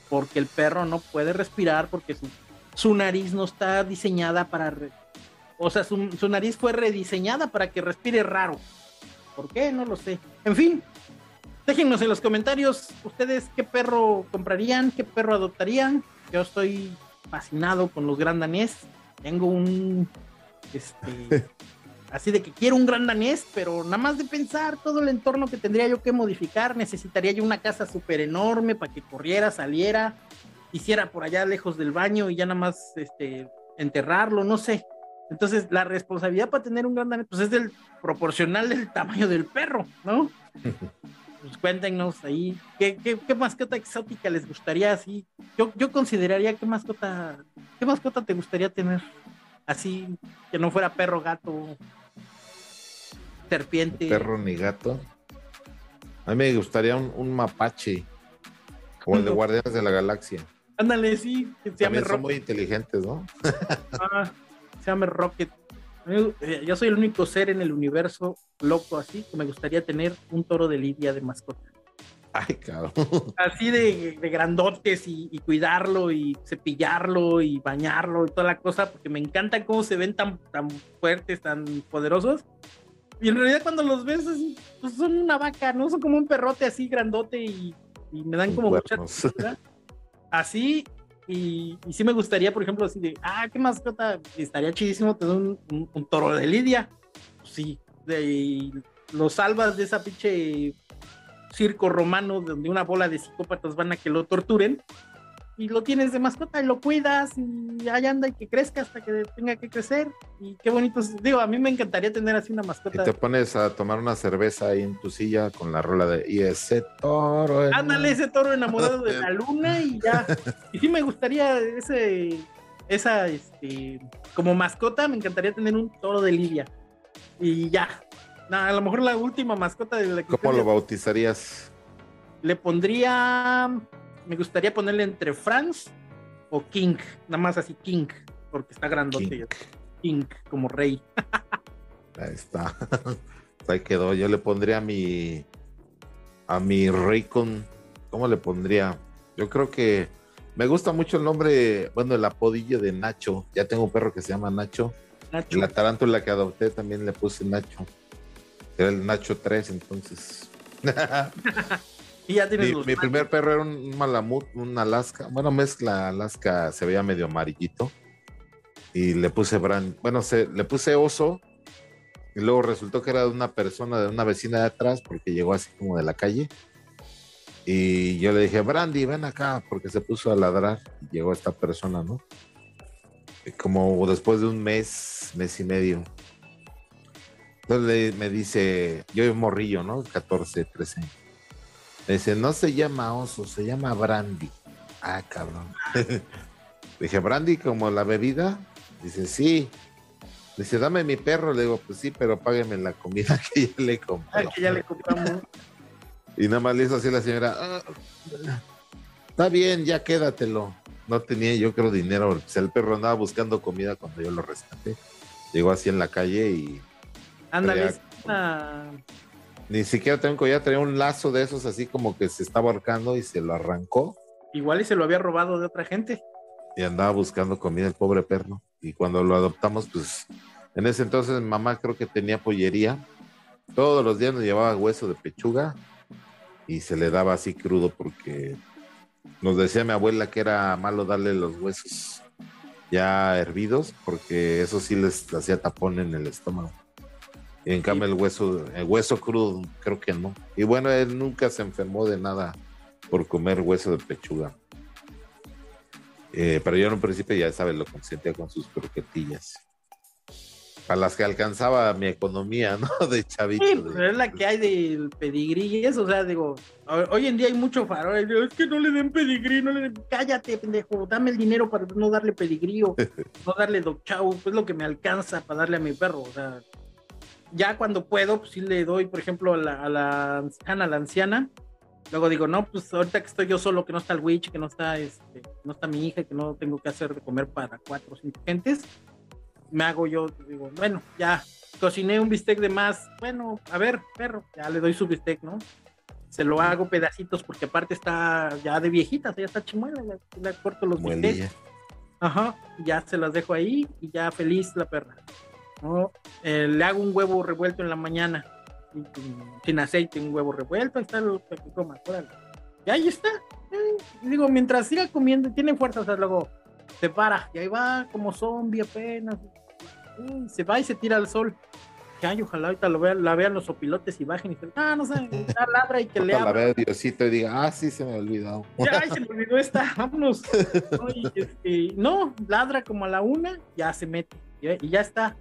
Porque el perro no puede respirar porque su, nariz no está diseñada para... o sea, su, su, nariz fue rediseñada para que respire raro. ¿Por qué? No lo sé. En fin, déjenos en los comentarios ustedes qué perro comprarían, qué perro adoptarían. Yo estoy fascinado con los gran danés. Tengo un... Este, (laughs) así de que quiero un gran danés, pero nada más de pensar todo el entorno que tendría yo que modificar, necesitaría yo una casa súper enorme para que corriera, saliera, hiciera por allá lejos del baño y ya nada más este, enterrarlo, no sé. Entonces, la responsabilidad para tener un gran danés, pues es del proporcional del tamaño del perro, ¿no? (laughs) pues cuéntenos ahí, ¿qué, qué, mascota exótica les gustaría así? Yo, yo consideraría qué mascota, qué mascota te gustaría tener así, que no fuera perro, gato, serpiente. Perro ni gato. A mí me gustaría un, mapache, como el de Guardianes de la Galaxia. Ándale, sí, se llame Rocket. Son muy inteligentes, ¿no? ah, se llama Rocket. Eh, yo soy el único ser en el universo loco así que me gustaría tener un toro de lidia de mascota. Ay, cabrón. Así de, grandotes y, y, cuidarlo y cepillarlo y bañarlo y toda la cosa, porque me encanta cómo se ven tan, tan fuertes, tan poderosos Y en realidad cuando los ves, pues son una vaca, ¿no? Son como un perrote así grandote y, me dan como mucha Así, y, sí me gustaría, por ejemplo, así de, ah, qué mascota, estaría chidísimo tener un, toro de lidia. Pues sí, de, los salvas de esa pinche circo romano donde una bola de psicópatas van a que lo torturen y lo tienes de mascota y lo cuidas y ahí anda y que crezca hasta que tenga que crecer. Y qué bonito digo a mí me encantaría tener así una mascota. Y te pones a tomar una cerveza ahí en tu silla con la rola de y ese toro ándale ese toro enamorado de la luna y ya (laughs) y sí me gustaría ese esa este como mascota me encantaría tener un toro de Lidia y ya. A lo mejor la última mascota de la que ¿Cómo lo bautizarías? Le pondría me gustaría ponerle entre Franz o King, nada más así King, porque está grandote. King, como rey. Ahí está. (laughs) Ahí quedó. Yo le pondría a mi a mi Raycon. ¿Cómo le pondría? Yo creo que me gusta mucho el nombre, bueno, el apodillo de Nacho. Ya tengo un perro que se llama Nacho. Nacho. La tarántula que adopté también le puse Nacho. Era el Nacho 3, entonces. (laughs) mi, primer perro era un malamut, un Alaska, bueno, mezcla Alaska, se veía medio amarillito. Y le puse brand, bueno, se, le puse oso. Y luego resultó que era de una persona, de una vecina de atrás, porque llegó así como de la calle. Y yo le dije, Brandy, ven acá, porque se puso a ladrar. Y llegó esta persona, ¿no? Y como después de un mes, mes y medio. Entonces me dice, yo morrillo, ¿no? 14, 13 Dice, no se llama oso, se llama brandy. Ah, cabrón. (laughs) Dije, brandy como la bebida. Dice, sí. Dice, dame mi perro. Le digo, pues sí, pero págueme la comida (laughs) que ya le compré. Ah, que ya le compramos. (laughs) y nada más le hizo así la señora. Ah, está bien, ya quédatelo. No tenía yo creo dinero. El perro andaba buscando comida cuando yo lo rescaté. Llegó así en la calle y... Ándale, ni siquiera tengo ya traía un lazo de esos así como que se estaba ahorcando y se lo arrancó. Igual y se lo había robado de otra gente. Y andaba buscando comida el pobre perro. Y cuando lo adoptamos, pues en ese entonces mamá creo que tenía pollería. Todos los días nos llevaba hueso de pechuga y se le daba así crudo porque nos decía mi abuela que era malo darle los huesos ya hervidos porque eso sí les hacía tapón en el estómago en cambio, el hueso, el hueso crudo, creo que no. Y bueno, él nunca se enfermó de nada por comer hueso de pechuga. Eh, pero yo en un principio, ya sabes, lo consentía con sus croquetillas. Para las que alcanzaba mi economía, (laughs) ¿no? De chavito. Sí, pero es la que hay del pedigrí y eso, o sea, digo, hoy en día hay mucho farol. Es que no le den pedigrí, no le den. Cállate, pendejo, dame el dinero para no darle pedigrí o (laughs) no darle dog chow, pues lo que me alcanza para darle a mi perro, o sea ya cuando puedo, pues sí le doy, por ejemplo, a la, a la anciana, la anciana. Luego digo, no, pues ahorita que estoy yo solo, que no está el witch, que no está, este, no está mi hija, que no tengo que hacer de comer para cuatro o cinco gentes, me hago yo, digo, bueno, ya cociné un bistec de más, bueno, a ver, perro, ya le doy su bistec, ¿no? Se lo hago pedacitos porque aparte está ya de viejita, ya está chimuela, le, corto los bistecs. Ajá, ya se las dejo ahí y ya feliz la perra. Eh, le hago un huevo revuelto en la mañana, sin aceite, un huevo revuelto, ahí está coma, Y ahí está. Eh, digo, mientras siga comiendo, tiene fuerza, o sea, luego se para, y ahí va como zombie apenas. se va y se tira al sol. Que ay, ojalá ahorita lo vean, la vean los opilotes y bajen y dicen, ah, no sé, ya (laughs) ladra y que le La vea Diosito y diga, ah, sí, se me olvidó. Ya, se (laughs) me olvidó esta, vámonos. (laughs) Este, no, ladra como a la una, ya se mete, y ya está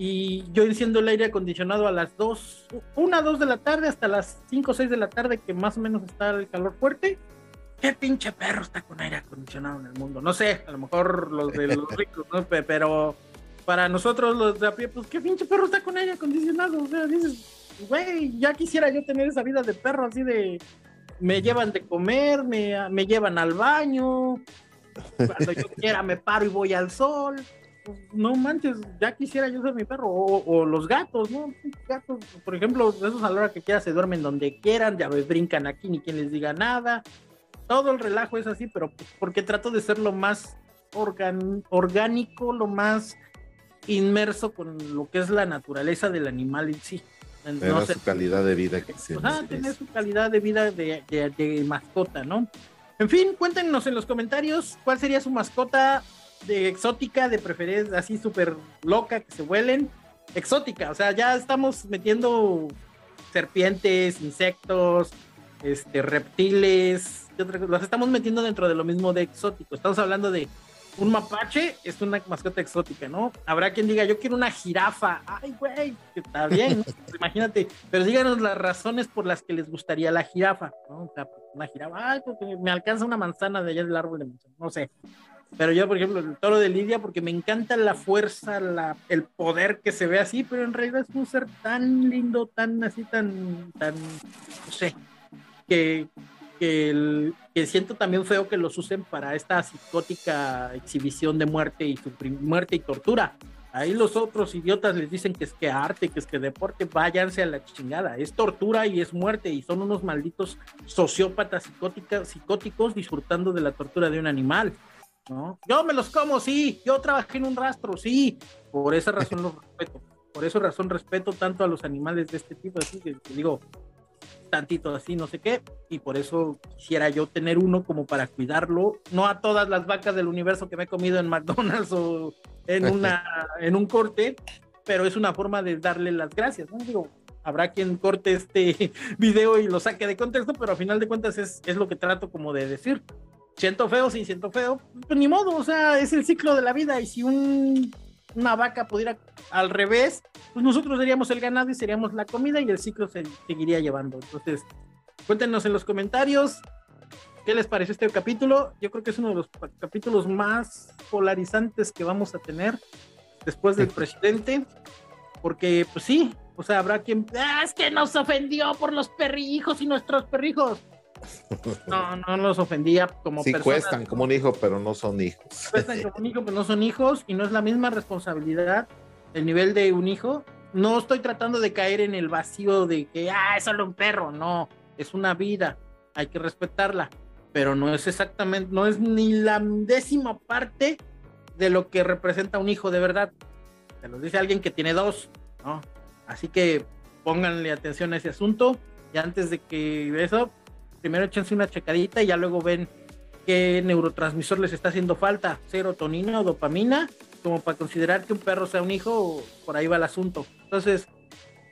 y yo enciendo el aire acondicionado a las 2, 1, 2 de la tarde hasta las 5 o 6 de la tarde, que más o menos está el calor fuerte. ¿Qué pinche perro está con aire acondicionado en el mundo? No sé, a lo mejor los de los (laughs) ricos, ¿no? Pero para nosotros los de a pie, pues qué pinche perro está con aire acondicionado. O sea, dices, güey, ya quisiera yo tener esa vida de perro así de. Me llevan de comer, me, me llevan al baño. Cuando yo (laughs) quiera me paro y voy al sol no manches, ya quisiera yo ser mi perro, o, los gatos, ¿no? Gatos, por ejemplo, esos a la hora que quieran se duermen donde quieran, ya brincan aquí, ni quien les diga nada. Todo el relajo es así, pero porque trato de ser lo más orgánico, lo más inmerso con lo que es la naturaleza del animal en sí. no su calidad de vida que se tener su calidad de vida de, de, mascota, ¿no? En fin, cuéntenos en los comentarios cuál sería su mascota de exótica, de preferencia así súper loca, que se vuelen. Exótica, o sea, ya estamos metiendo serpientes, insectos, este, reptiles, los estamos metiendo dentro de lo mismo de exótico. Estamos hablando de un mapache, es una mascota exótica, ¿no? Habrá quien diga, yo quiero una jirafa. Ay, güey, está bien, pues (laughs) imagínate. Pero díganos las razones por las que les gustaría la jirafa, ¿no? O sea, una jirafa, ay, porque me alcanza una manzana de allá del árbol de manzana, no sé. Pero yo, por ejemplo, el toro de Lidia, porque me encanta la fuerza, la, el poder que se ve así, pero en realidad es un ser tan lindo, tan así, tan, tan, no sé, que, que, siento también feo que los usen para esta psicótica exhibición de muerte y muerte y tortura. Ahí los otros idiotas les dicen que es que arte, que es que deporte, váyanse a la chingada. Es tortura y es muerte y son unos malditos sociópatas psicóticos disfrutando de la tortura de un animal. ¿No? Yo me los como, sí. Yo trabajé en un rastro, sí. Por esa razón los respeto. Por esa razón respeto tanto a los animales de este tipo. Así que, digo, tantito así, no sé qué, y por eso quisiera yo tener uno como para cuidarlo, no a todas las vacas del universo que me he comido en McDonald's o en, (laughs) una, en un corte, pero es una forma de darle las gracias, ¿no? Digo, habrá quien corte este (laughs) video y lo saque de contexto, pero a final de cuentas es, es lo que trato como de decir. Siento feo, sí, siento feo, pues ni modo, o sea, es el ciclo de la vida y si un una vaca pudiera al revés, pues nosotros seríamos el ganado y seríamos la comida y el ciclo se seguiría llevando. Entonces, cuéntenos en los comentarios qué les pareció este capítulo. Yo creo que es uno de los capítulos más polarizantes que vamos a tener después del presidente, porque pues sí, o sea, habrá quien, ah, es que nos ofendió por los perrijos y nuestros perrijos. (laughs) No, no los ofendía como sí, cuestan como un hijo, pero no son hijos. Cuestan como un hijo, pero no son hijos y no es la misma responsabilidad el nivel de un hijo. No estoy tratando de caer en el vacío de que, ah, es solo un perro. No, es una vida, hay que respetarla, pero no es exactamente, no es ni la décima parte de lo que representa un hijo de verdad. Se lo dice alguien que tiene dos, ¿no? Así que pónganle atención a ese asunto. Y antes de que eso, primero échense una checadita y ya luego ven qué neurotransmisor les está haciendo falta, serotonina o dopamina, como para considerar que un perro sea un hijo, por ahí va el asunto. Entonces,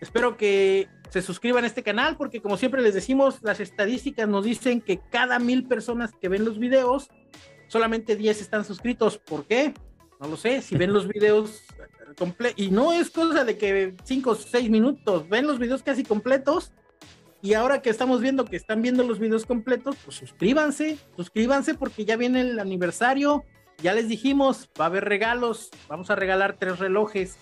espero que se suscriban a este canal porque como siempre les decimos, las estadísticas nos dicen que cada mil personas que ven los videos, solamente 10 están suscritos. ¿Por qué? No lo sé, si ven los (laughs) videos completos, y no es cosa de que 5 o 6 minutos, ven los videos casi completos, y ahora que estamos viendo que están viendo los videos completos, pues suscríbanse, suscríbanse porque ya viene el aniversario. Ya les dijimos, va a haber regalos. Vamos a regalar tres relojes,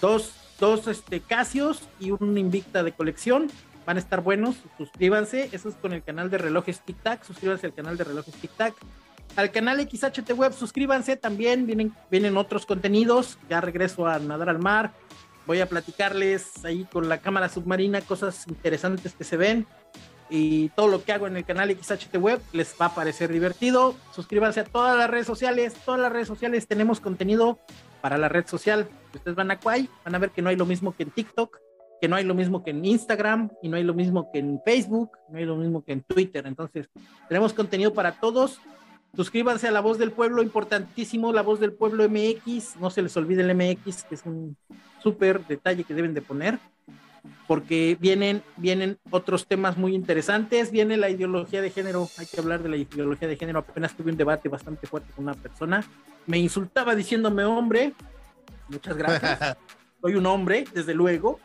dos, dos este, Casios y un Invicta de colección. Van a estar buenos, suscríbanse. Eso es con el canal de relojes Tic Tac. Suscríbanse al canal de relojes Tic Tac. Al canal XHT Web, suscríbanse también. Vienen, vienen otros contenidos. Ya regreso a nadar al mar voy a platicarles ahí con la cámara submarina cosas interesantes que se ven y todo lo que hago en el canal XHT Web les va a parecer divertido. Suscríbanse a todas las redes sociales, todas las redes sociales tenemos contenido para la red social. ustedes van a Quay, van a ver que no hay lo mismo que en TikTok, que no hay lo mismo que en Instagram y no hay lo mismo que en Facebook, no hay lo mismo que en Twitter. Entonces, tenemos contenido para todos. Suscríbanse a La Voz del Pueblo, importantísimo, La Voz del Pueblo MX. No se les olvide el MX, que es un súper detalle que deben de poner, porque vienen, vienen otros temas muy interesantes. Viene la ideología de género, hay que hablar de la ideología de género. Apenas tuve un debate bastante fuerte con una persona. Me insultaba diciéndome hombre. Muchas gracias. (laughs) Soy un hombre, desde luego,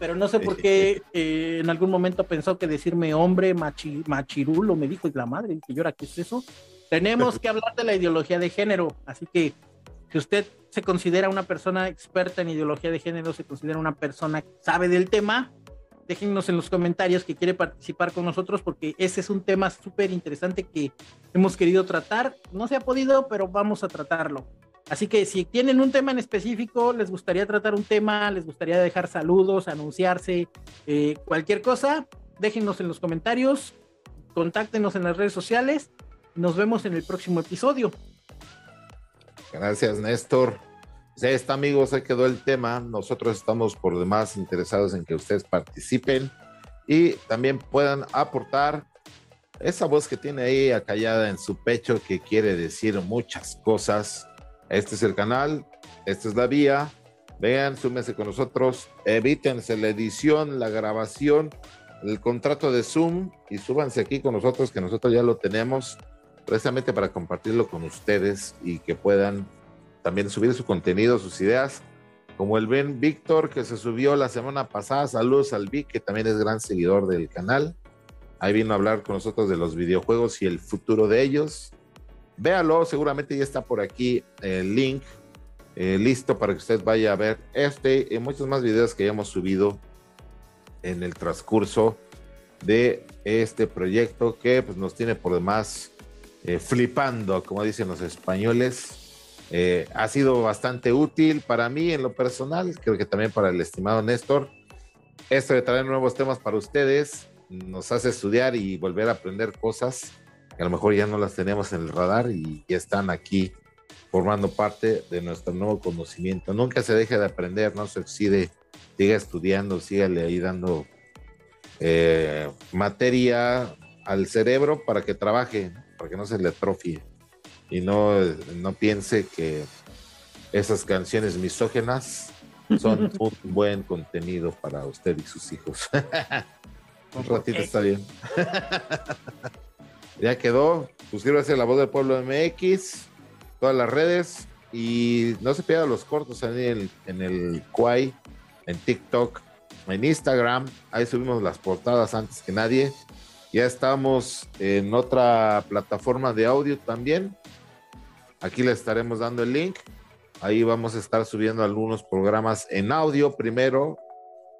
pero no sé por qué eh, en algún momento pensó que decirme hombre machirulo me dijo y la madre, que yo era, ¿qué es eso? Tenemos que hablar de la ideología de género, así que si usted se considera una persona experta en ideología de género, se considera una persona que sabe del tema, déjennos en los comentarios que quiere participar con nosotros porque ese es un tema súper interesante que hemos querido tratar. No se ha podido, pero vamos a tratarlo. Así que si tienen un tema en específico, les gustaría tratar un tema, les gustaría dejar saludos, anunciarse, eh, cualquier cosa, déjennos en los comentarios, contáctenos en las redes sociales nos vemos en el próximo episodio. Gracias, Néstor. pues está, amigos, ahí quedó el tema. Nosotros estamos por demás interesados en que ustedes participen y también puedan aportar esa voz que tiene ahí acallada en su pecho que quiere decir muchas cosas. Este es el canal, esta es la vía. Vean, súmense con nosotros, evítense la edición, la grabación, el contrato de Zoom y súbanse aquí con nosotros, que nosotros ya lo tenemos precisamente para compartirlo con ustedes y que puedan también subir su contenido, sus ideas, como el Ben Víctor que se subió la semana pasada. Saludos al Vic, que también es gran seguidor del canal. Ahí vino a hablar con nosotros de los videojuegos y el futuro de ellos. Véalo, seguramente ya está por aquí el link eh, listo para que usted vaya a ver este y muchos más videos que hayamos subido en el transcurso de este proyecto que pues, nos tiene por demás eh, flipando, como dicen los españoles. Eh, ha sido bastante útil para mí en lo personal, creo que también para el estimado Néstor. Esto de traer nuevos temas para ustedes nos hace estudiar y volver a aprender cosas que a lo mejor ya no las tenemos en el radar y ya están aquí formando parte de nuestro nuevo conocimiento. Nunca se deje de aprender, no se oxide, siga estudiando, sígale ahí dando eh, materia al cerebro para que trabaje, para que no se le atrofie y no, no piense que esas canciones misógenas son (laughs) un buen contenido para usted y sus hijos. (laughs) un ratito está bien. (laughs) ya quedó. Suscríbase a La Voz del Pueblo MX, todas las redes y no se pierda los cortos en el, en el Quai, en TikTok, en Instagram. Ahí subimos las portadas antes que nadie. Ya estamos en otra plataforma de audio también. Aquí le estaremos dando el link. Ahí vamos a estar subiendo algunos programas en audio primero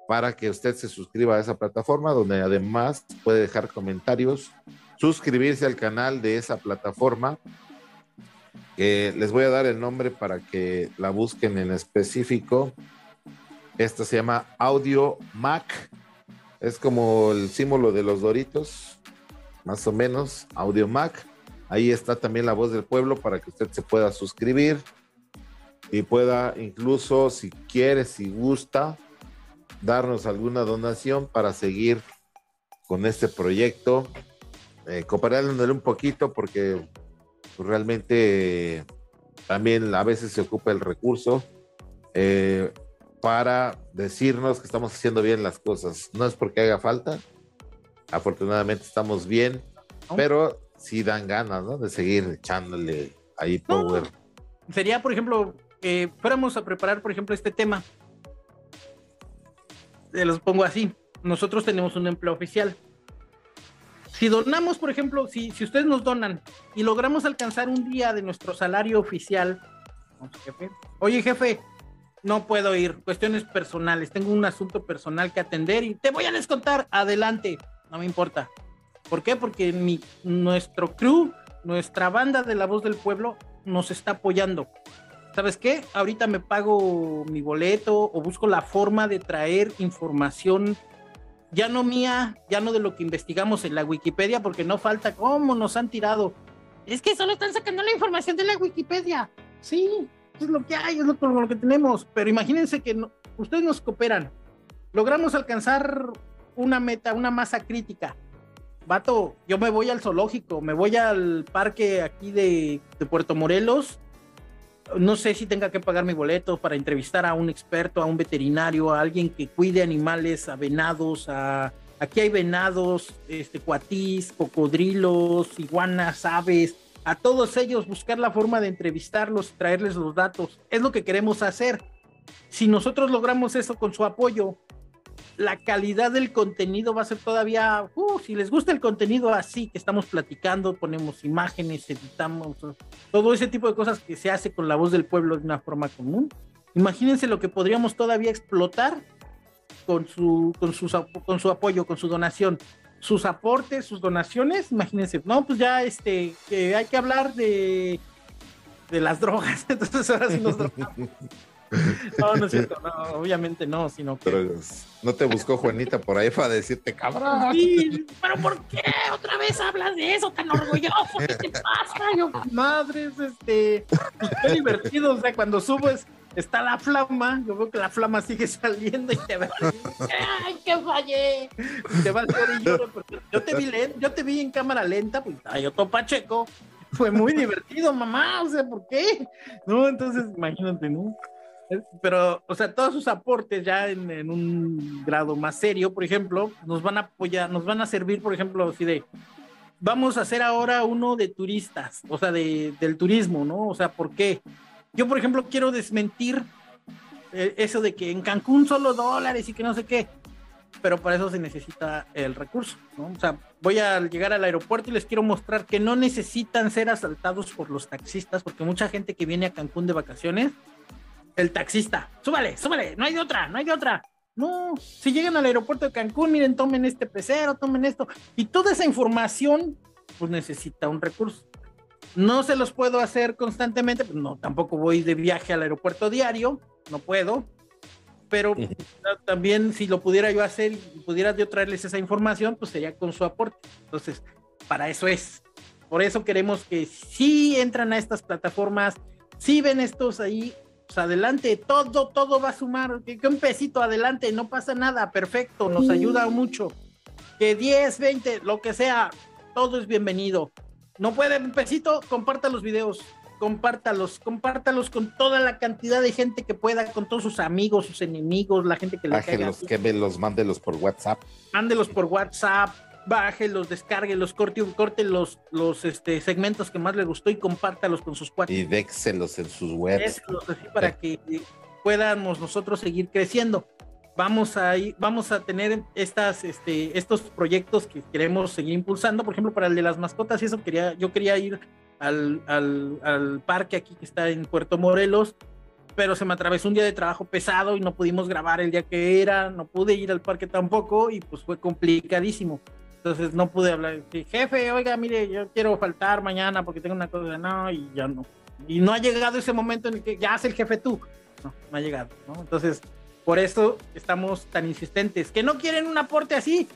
para que usted se suscriba a esa plataforma donde además puede dejar comentarios, suscribirse al canal de esa plataforma. les voy a dar el nombre para que la busquen en específico. Esta se llama Audio Mac es como el símbolo de los Doritos, más o menos, Audio Mac. Ahí está también la voz del pueblo para que usted se pueda suscribir y pueda incluso, si quiere, si gusta, darnos alguna donación para seguir con este proyecto, eh, cooperándole un poquito porque pues, realmente también a veces se ocupa el recurso. Eh, para decirnos que estamos haciendo bien las cosas. No es porque haga falta, afortunadamente estamos bien, pero sí dan ganas, ¿no? De seguir echándole ahí power. Sería, por ejemplo, que fuéramos a preparar, por ejemplo, este tema. Se los pongo así. Nosotros tenemos un empleo oficial. Si donamos, por ejemplo, si, si ustedes nos donan y logramos alcanzar un día de nuestro salario oficial, oye jefe, no puedo ir, cuestiones personales, tengo un asunto personal que atender y te voy a descontar, adelante, no me importa. ¿Por qué? Porque mi, nuestro crew, nuestra banda de la voz del pueblo nos está apoyando. ¿Sabes qué? Ahorita me pago mi boleto o busco la forma de traer información ya no mía, ya no de lo que investigamos en la Wikipedia, porque no falta cómo nos han tirado. Es que solo están sacando la información de la Wikipedia. Sí, es lo que hay, es lo, lo que tenemos. Pero imagínense que ustedes nos cooperan, logramos alcanzar una meta, una masa crítica. Vato, yo me voy al zoológico, me voy al parque aquí de, de Puerto Morelos. No sé si tenga que pagar mi boleto para entrevistar a un experto, a un veterinario, a alguien que cuide animales, a venados, a, aquí hay venados, este, cuatís, cocodrilos, iguanas, aves, a todos ellos, buscar la forma de entrevistarlos, traerles los datos. Es lo que queremos hacer. Si nosotros logramos eso con su apoyo, la calidad del contenido va a ser todavía, uh, si les gusta el contenido así que estamos platicando, ponemos imágenes, editamos, todo ese tipo de cosas que se hace con la voz del pueblo de una forma común. Imagínense lo que podríamos todavía explotar con su, con, con su apoyo, con su donación sus aportes, sus donaciones, imagínense, no, pues ya este, que hay que hablar de, de las drogas, (laughs) entonces ahora sí nos drogamos. No, no es cierto, no, obviamente no, sino que... Pero no te buscó Juanita por ahí para decirte, cabrón. Sí, pero ¿por qué otra vez hablas de eso tan orgulloso? ¿Qué te pasa? Yo, madres, este, qué divertido, o sea, cuando subo es, está la flama, yo veo que la flama sigue (laughs) saliendo y te veo, ¡ay, que fallé! Y te vas a y yo, yo te vi yo te vi en cámara lenta, pues ay, otro Pacheco, fue muy divertido, mamá, o sea, ¿por qué? No, entonces, imagínate, ¿no? Pero, o sea, todos sus aportes ya en, en, un grado más serio, por ejemplo, nos van a apoyar, nos van a servir, por ejemplo, así de, vamos a hacer ahora uno de turistas, o sea, de, del turismo, ¿no? O sea, ¿por qué? Yo, por ejemplo, quiero desmentir eh, eso de que en Cancún solo dólares y que no sé qué, pero para eso se necesita el recurso, ¿no? O sea, voy a llegar al aeropuerto y les quiero mostrar que no necesitan ser asaltados por los taxistas, porque mucha gente que viene a Cancún de vacaciones, el taxista, súbale, súbale, no hay de otra, no hay de otra. No, si llegan al aeropuerto de Cancún, miren, tomen este pecero, tomen esto, y toda esa información, pues necesita un recurso. No se los puedo hacer constantemente, pues no, tampoco voy de viaje al aeropuerto diario, no puedo, pero también si lo pudiera yo hacer y pudiera yo traerles esa información, pues sería con su aporte. Entonces, para eso es. Por eso queremos que si entran a estas plataformas, si ven estos ahí, pues adelante, todo, todo va a sumar, que, un pesito adelante, no pasa nada, perfecto, nos ayuda mucho. Que 10, 20, lo que sea, todo es bienvenido. No puede un pesito, comparta los videos, compártalos, compártalos con toda la cantidad de gente que pueda, con todos sus amigos, sus enemigos, la gente que le Bájelos, que me los mándelos por WhatsApp. Mándelos por WhatsApp, bájelos, descárguelos, corte, corte los, los este, segmentos que más le gustó y compártalos con sus cuates. Y déxelos en sus webs. así para que podamos nosotros seguir creciendo vamos a, vamos a tener estas, este, estos proyectos que queremos seguir impulsando. Por ejemplo, para el de las mascotas, y eso quería, yo quería ir al, al, al, parque aquí que está en Puerto Morelos, pero se me atravesó un día de trabajo pesado y no pudimos grabar el día que era, no pude ir al parque tampoco y pues fue complicadísimo. Entonces no pude hablar. Jefe, oiga, mire, yo quiero faltar mañana porque tengo una cosa, no, y ya no. Y no ha llegado ese momento en el que ya hace el jefe tú. No, no ha llegado, ¿no? Entonces, por eso estamos tan insistentes. Que no quieren un aporte así.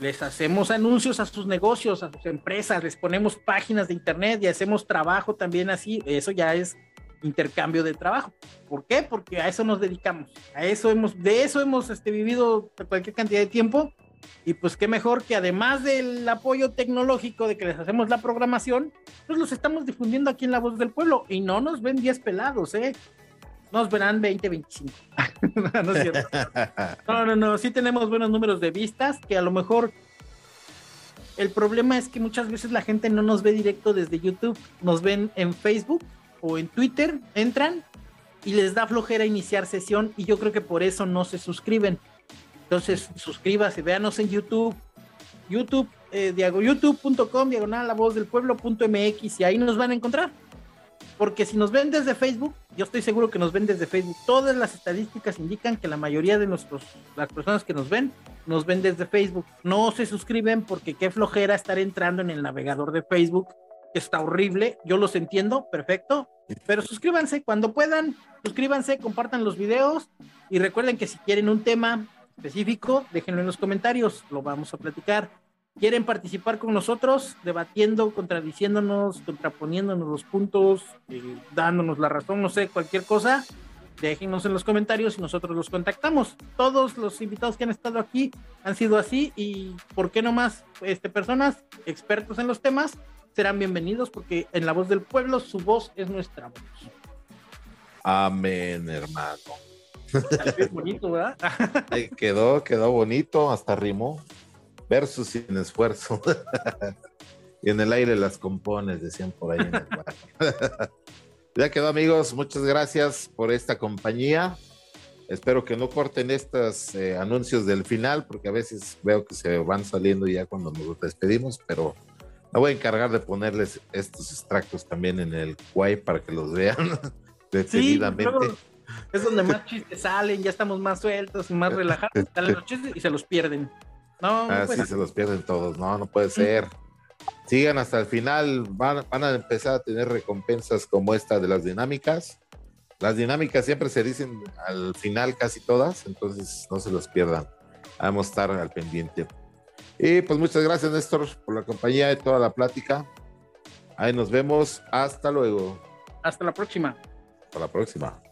Les hacemos anuncios a sus negocios, a sus empresas, les ponemos páginas de internet y hacemos trabajo también así. Eso ya es intercambio de trabajo. ¿Por qué? Porque a eso nos dedicamos. A eso hemos, de eso hemos este, vivido cualquier cantidad de tiempo. Y pues qué mejor que además del apoyo tecnológico de que les hacemos la programación, pues los estamos difundiendo aquí en La Voz del Pueblo. Y no nos ven 10 pelados, ¿eh? Nos verán 20, 25. no es cierto. (laughs) No, no, no, sí tenemos buenos números de vistas, que a lo mejor el problema es que muchas veces la gente no nos ve directo desde YouTube, nos ven en Facebook o en Twitter, entran y les da flojera iniciar sesión y yo creo que por eso no se suscriben. Entonces, suscríbase, véanos en YouTube, YouTube, eh, youtube.com, diagonal la voz del pueblo.mx y ahí nos van a encontrar. Porque si nos ven desde Facebook, yo estoy seguro que nos ven desde Facebook. Todas las estadísticas indican que la mayoría de nuestros, las personas que nos ven, nos ven desde Facebook. No se suscriben porque qué flojera estar entrando en el navegador de Facebook. Está horrible, yo los entiendo, perfecto. Pero suscríbanse cuando puedan, suscríbanse, compartan los videos y recuerden que si quieren un tema específico, déjenlo en los comentarios, lo vamos a platicar quieren participar con nosotros, debatiendo, contradiciéndonos, contraponiéndonos los puntos, eh, dándonos la razón, no sé, cualquier cosa, déjenos en los comentarios y nosotros los contactamos. Todos los invitados que han estado aquí han sido así y ¿por qué no más este, personas expertos en los temas serán bienvenidos porque en la voz del pueblo su voz es nuestra voz. Amén, hermano. bonito, ¿verdad? (laughs) quedó, quedó bonito, hasta rimó versus sin esfuerzo. (laughs) y en el aire las compones, decían por ahí. (laughs) ya quedó amigos, muchas gracias por esta compañía. Espero que no corten estos eh, anuncios del final, porque a veces veo que se van saliendo ya cuando nos despedimos, pero me voy a encargar de ponerles estos extractos también en el Quay para que los vean (laughs) detenidamente. es donde más chistes salen, ya estamos más sueltos, más relajados, salen los chistes y se los pierden. No, no Así se los pierden todos. No, no puede ser. Sigan hasta el final. Van, van, a empezar a tener recompensas como esta de las dinámicas. Las dinámicas siempre se dicen al final casi todas, entonces no se los pierdan. Vamos a estar al pendiente. Y pues muchas gracias, Néstor, por la compañía de toda la plática. Ahí nos vemos. Hasta luego. Hasta la próxima. Hasta la próxima.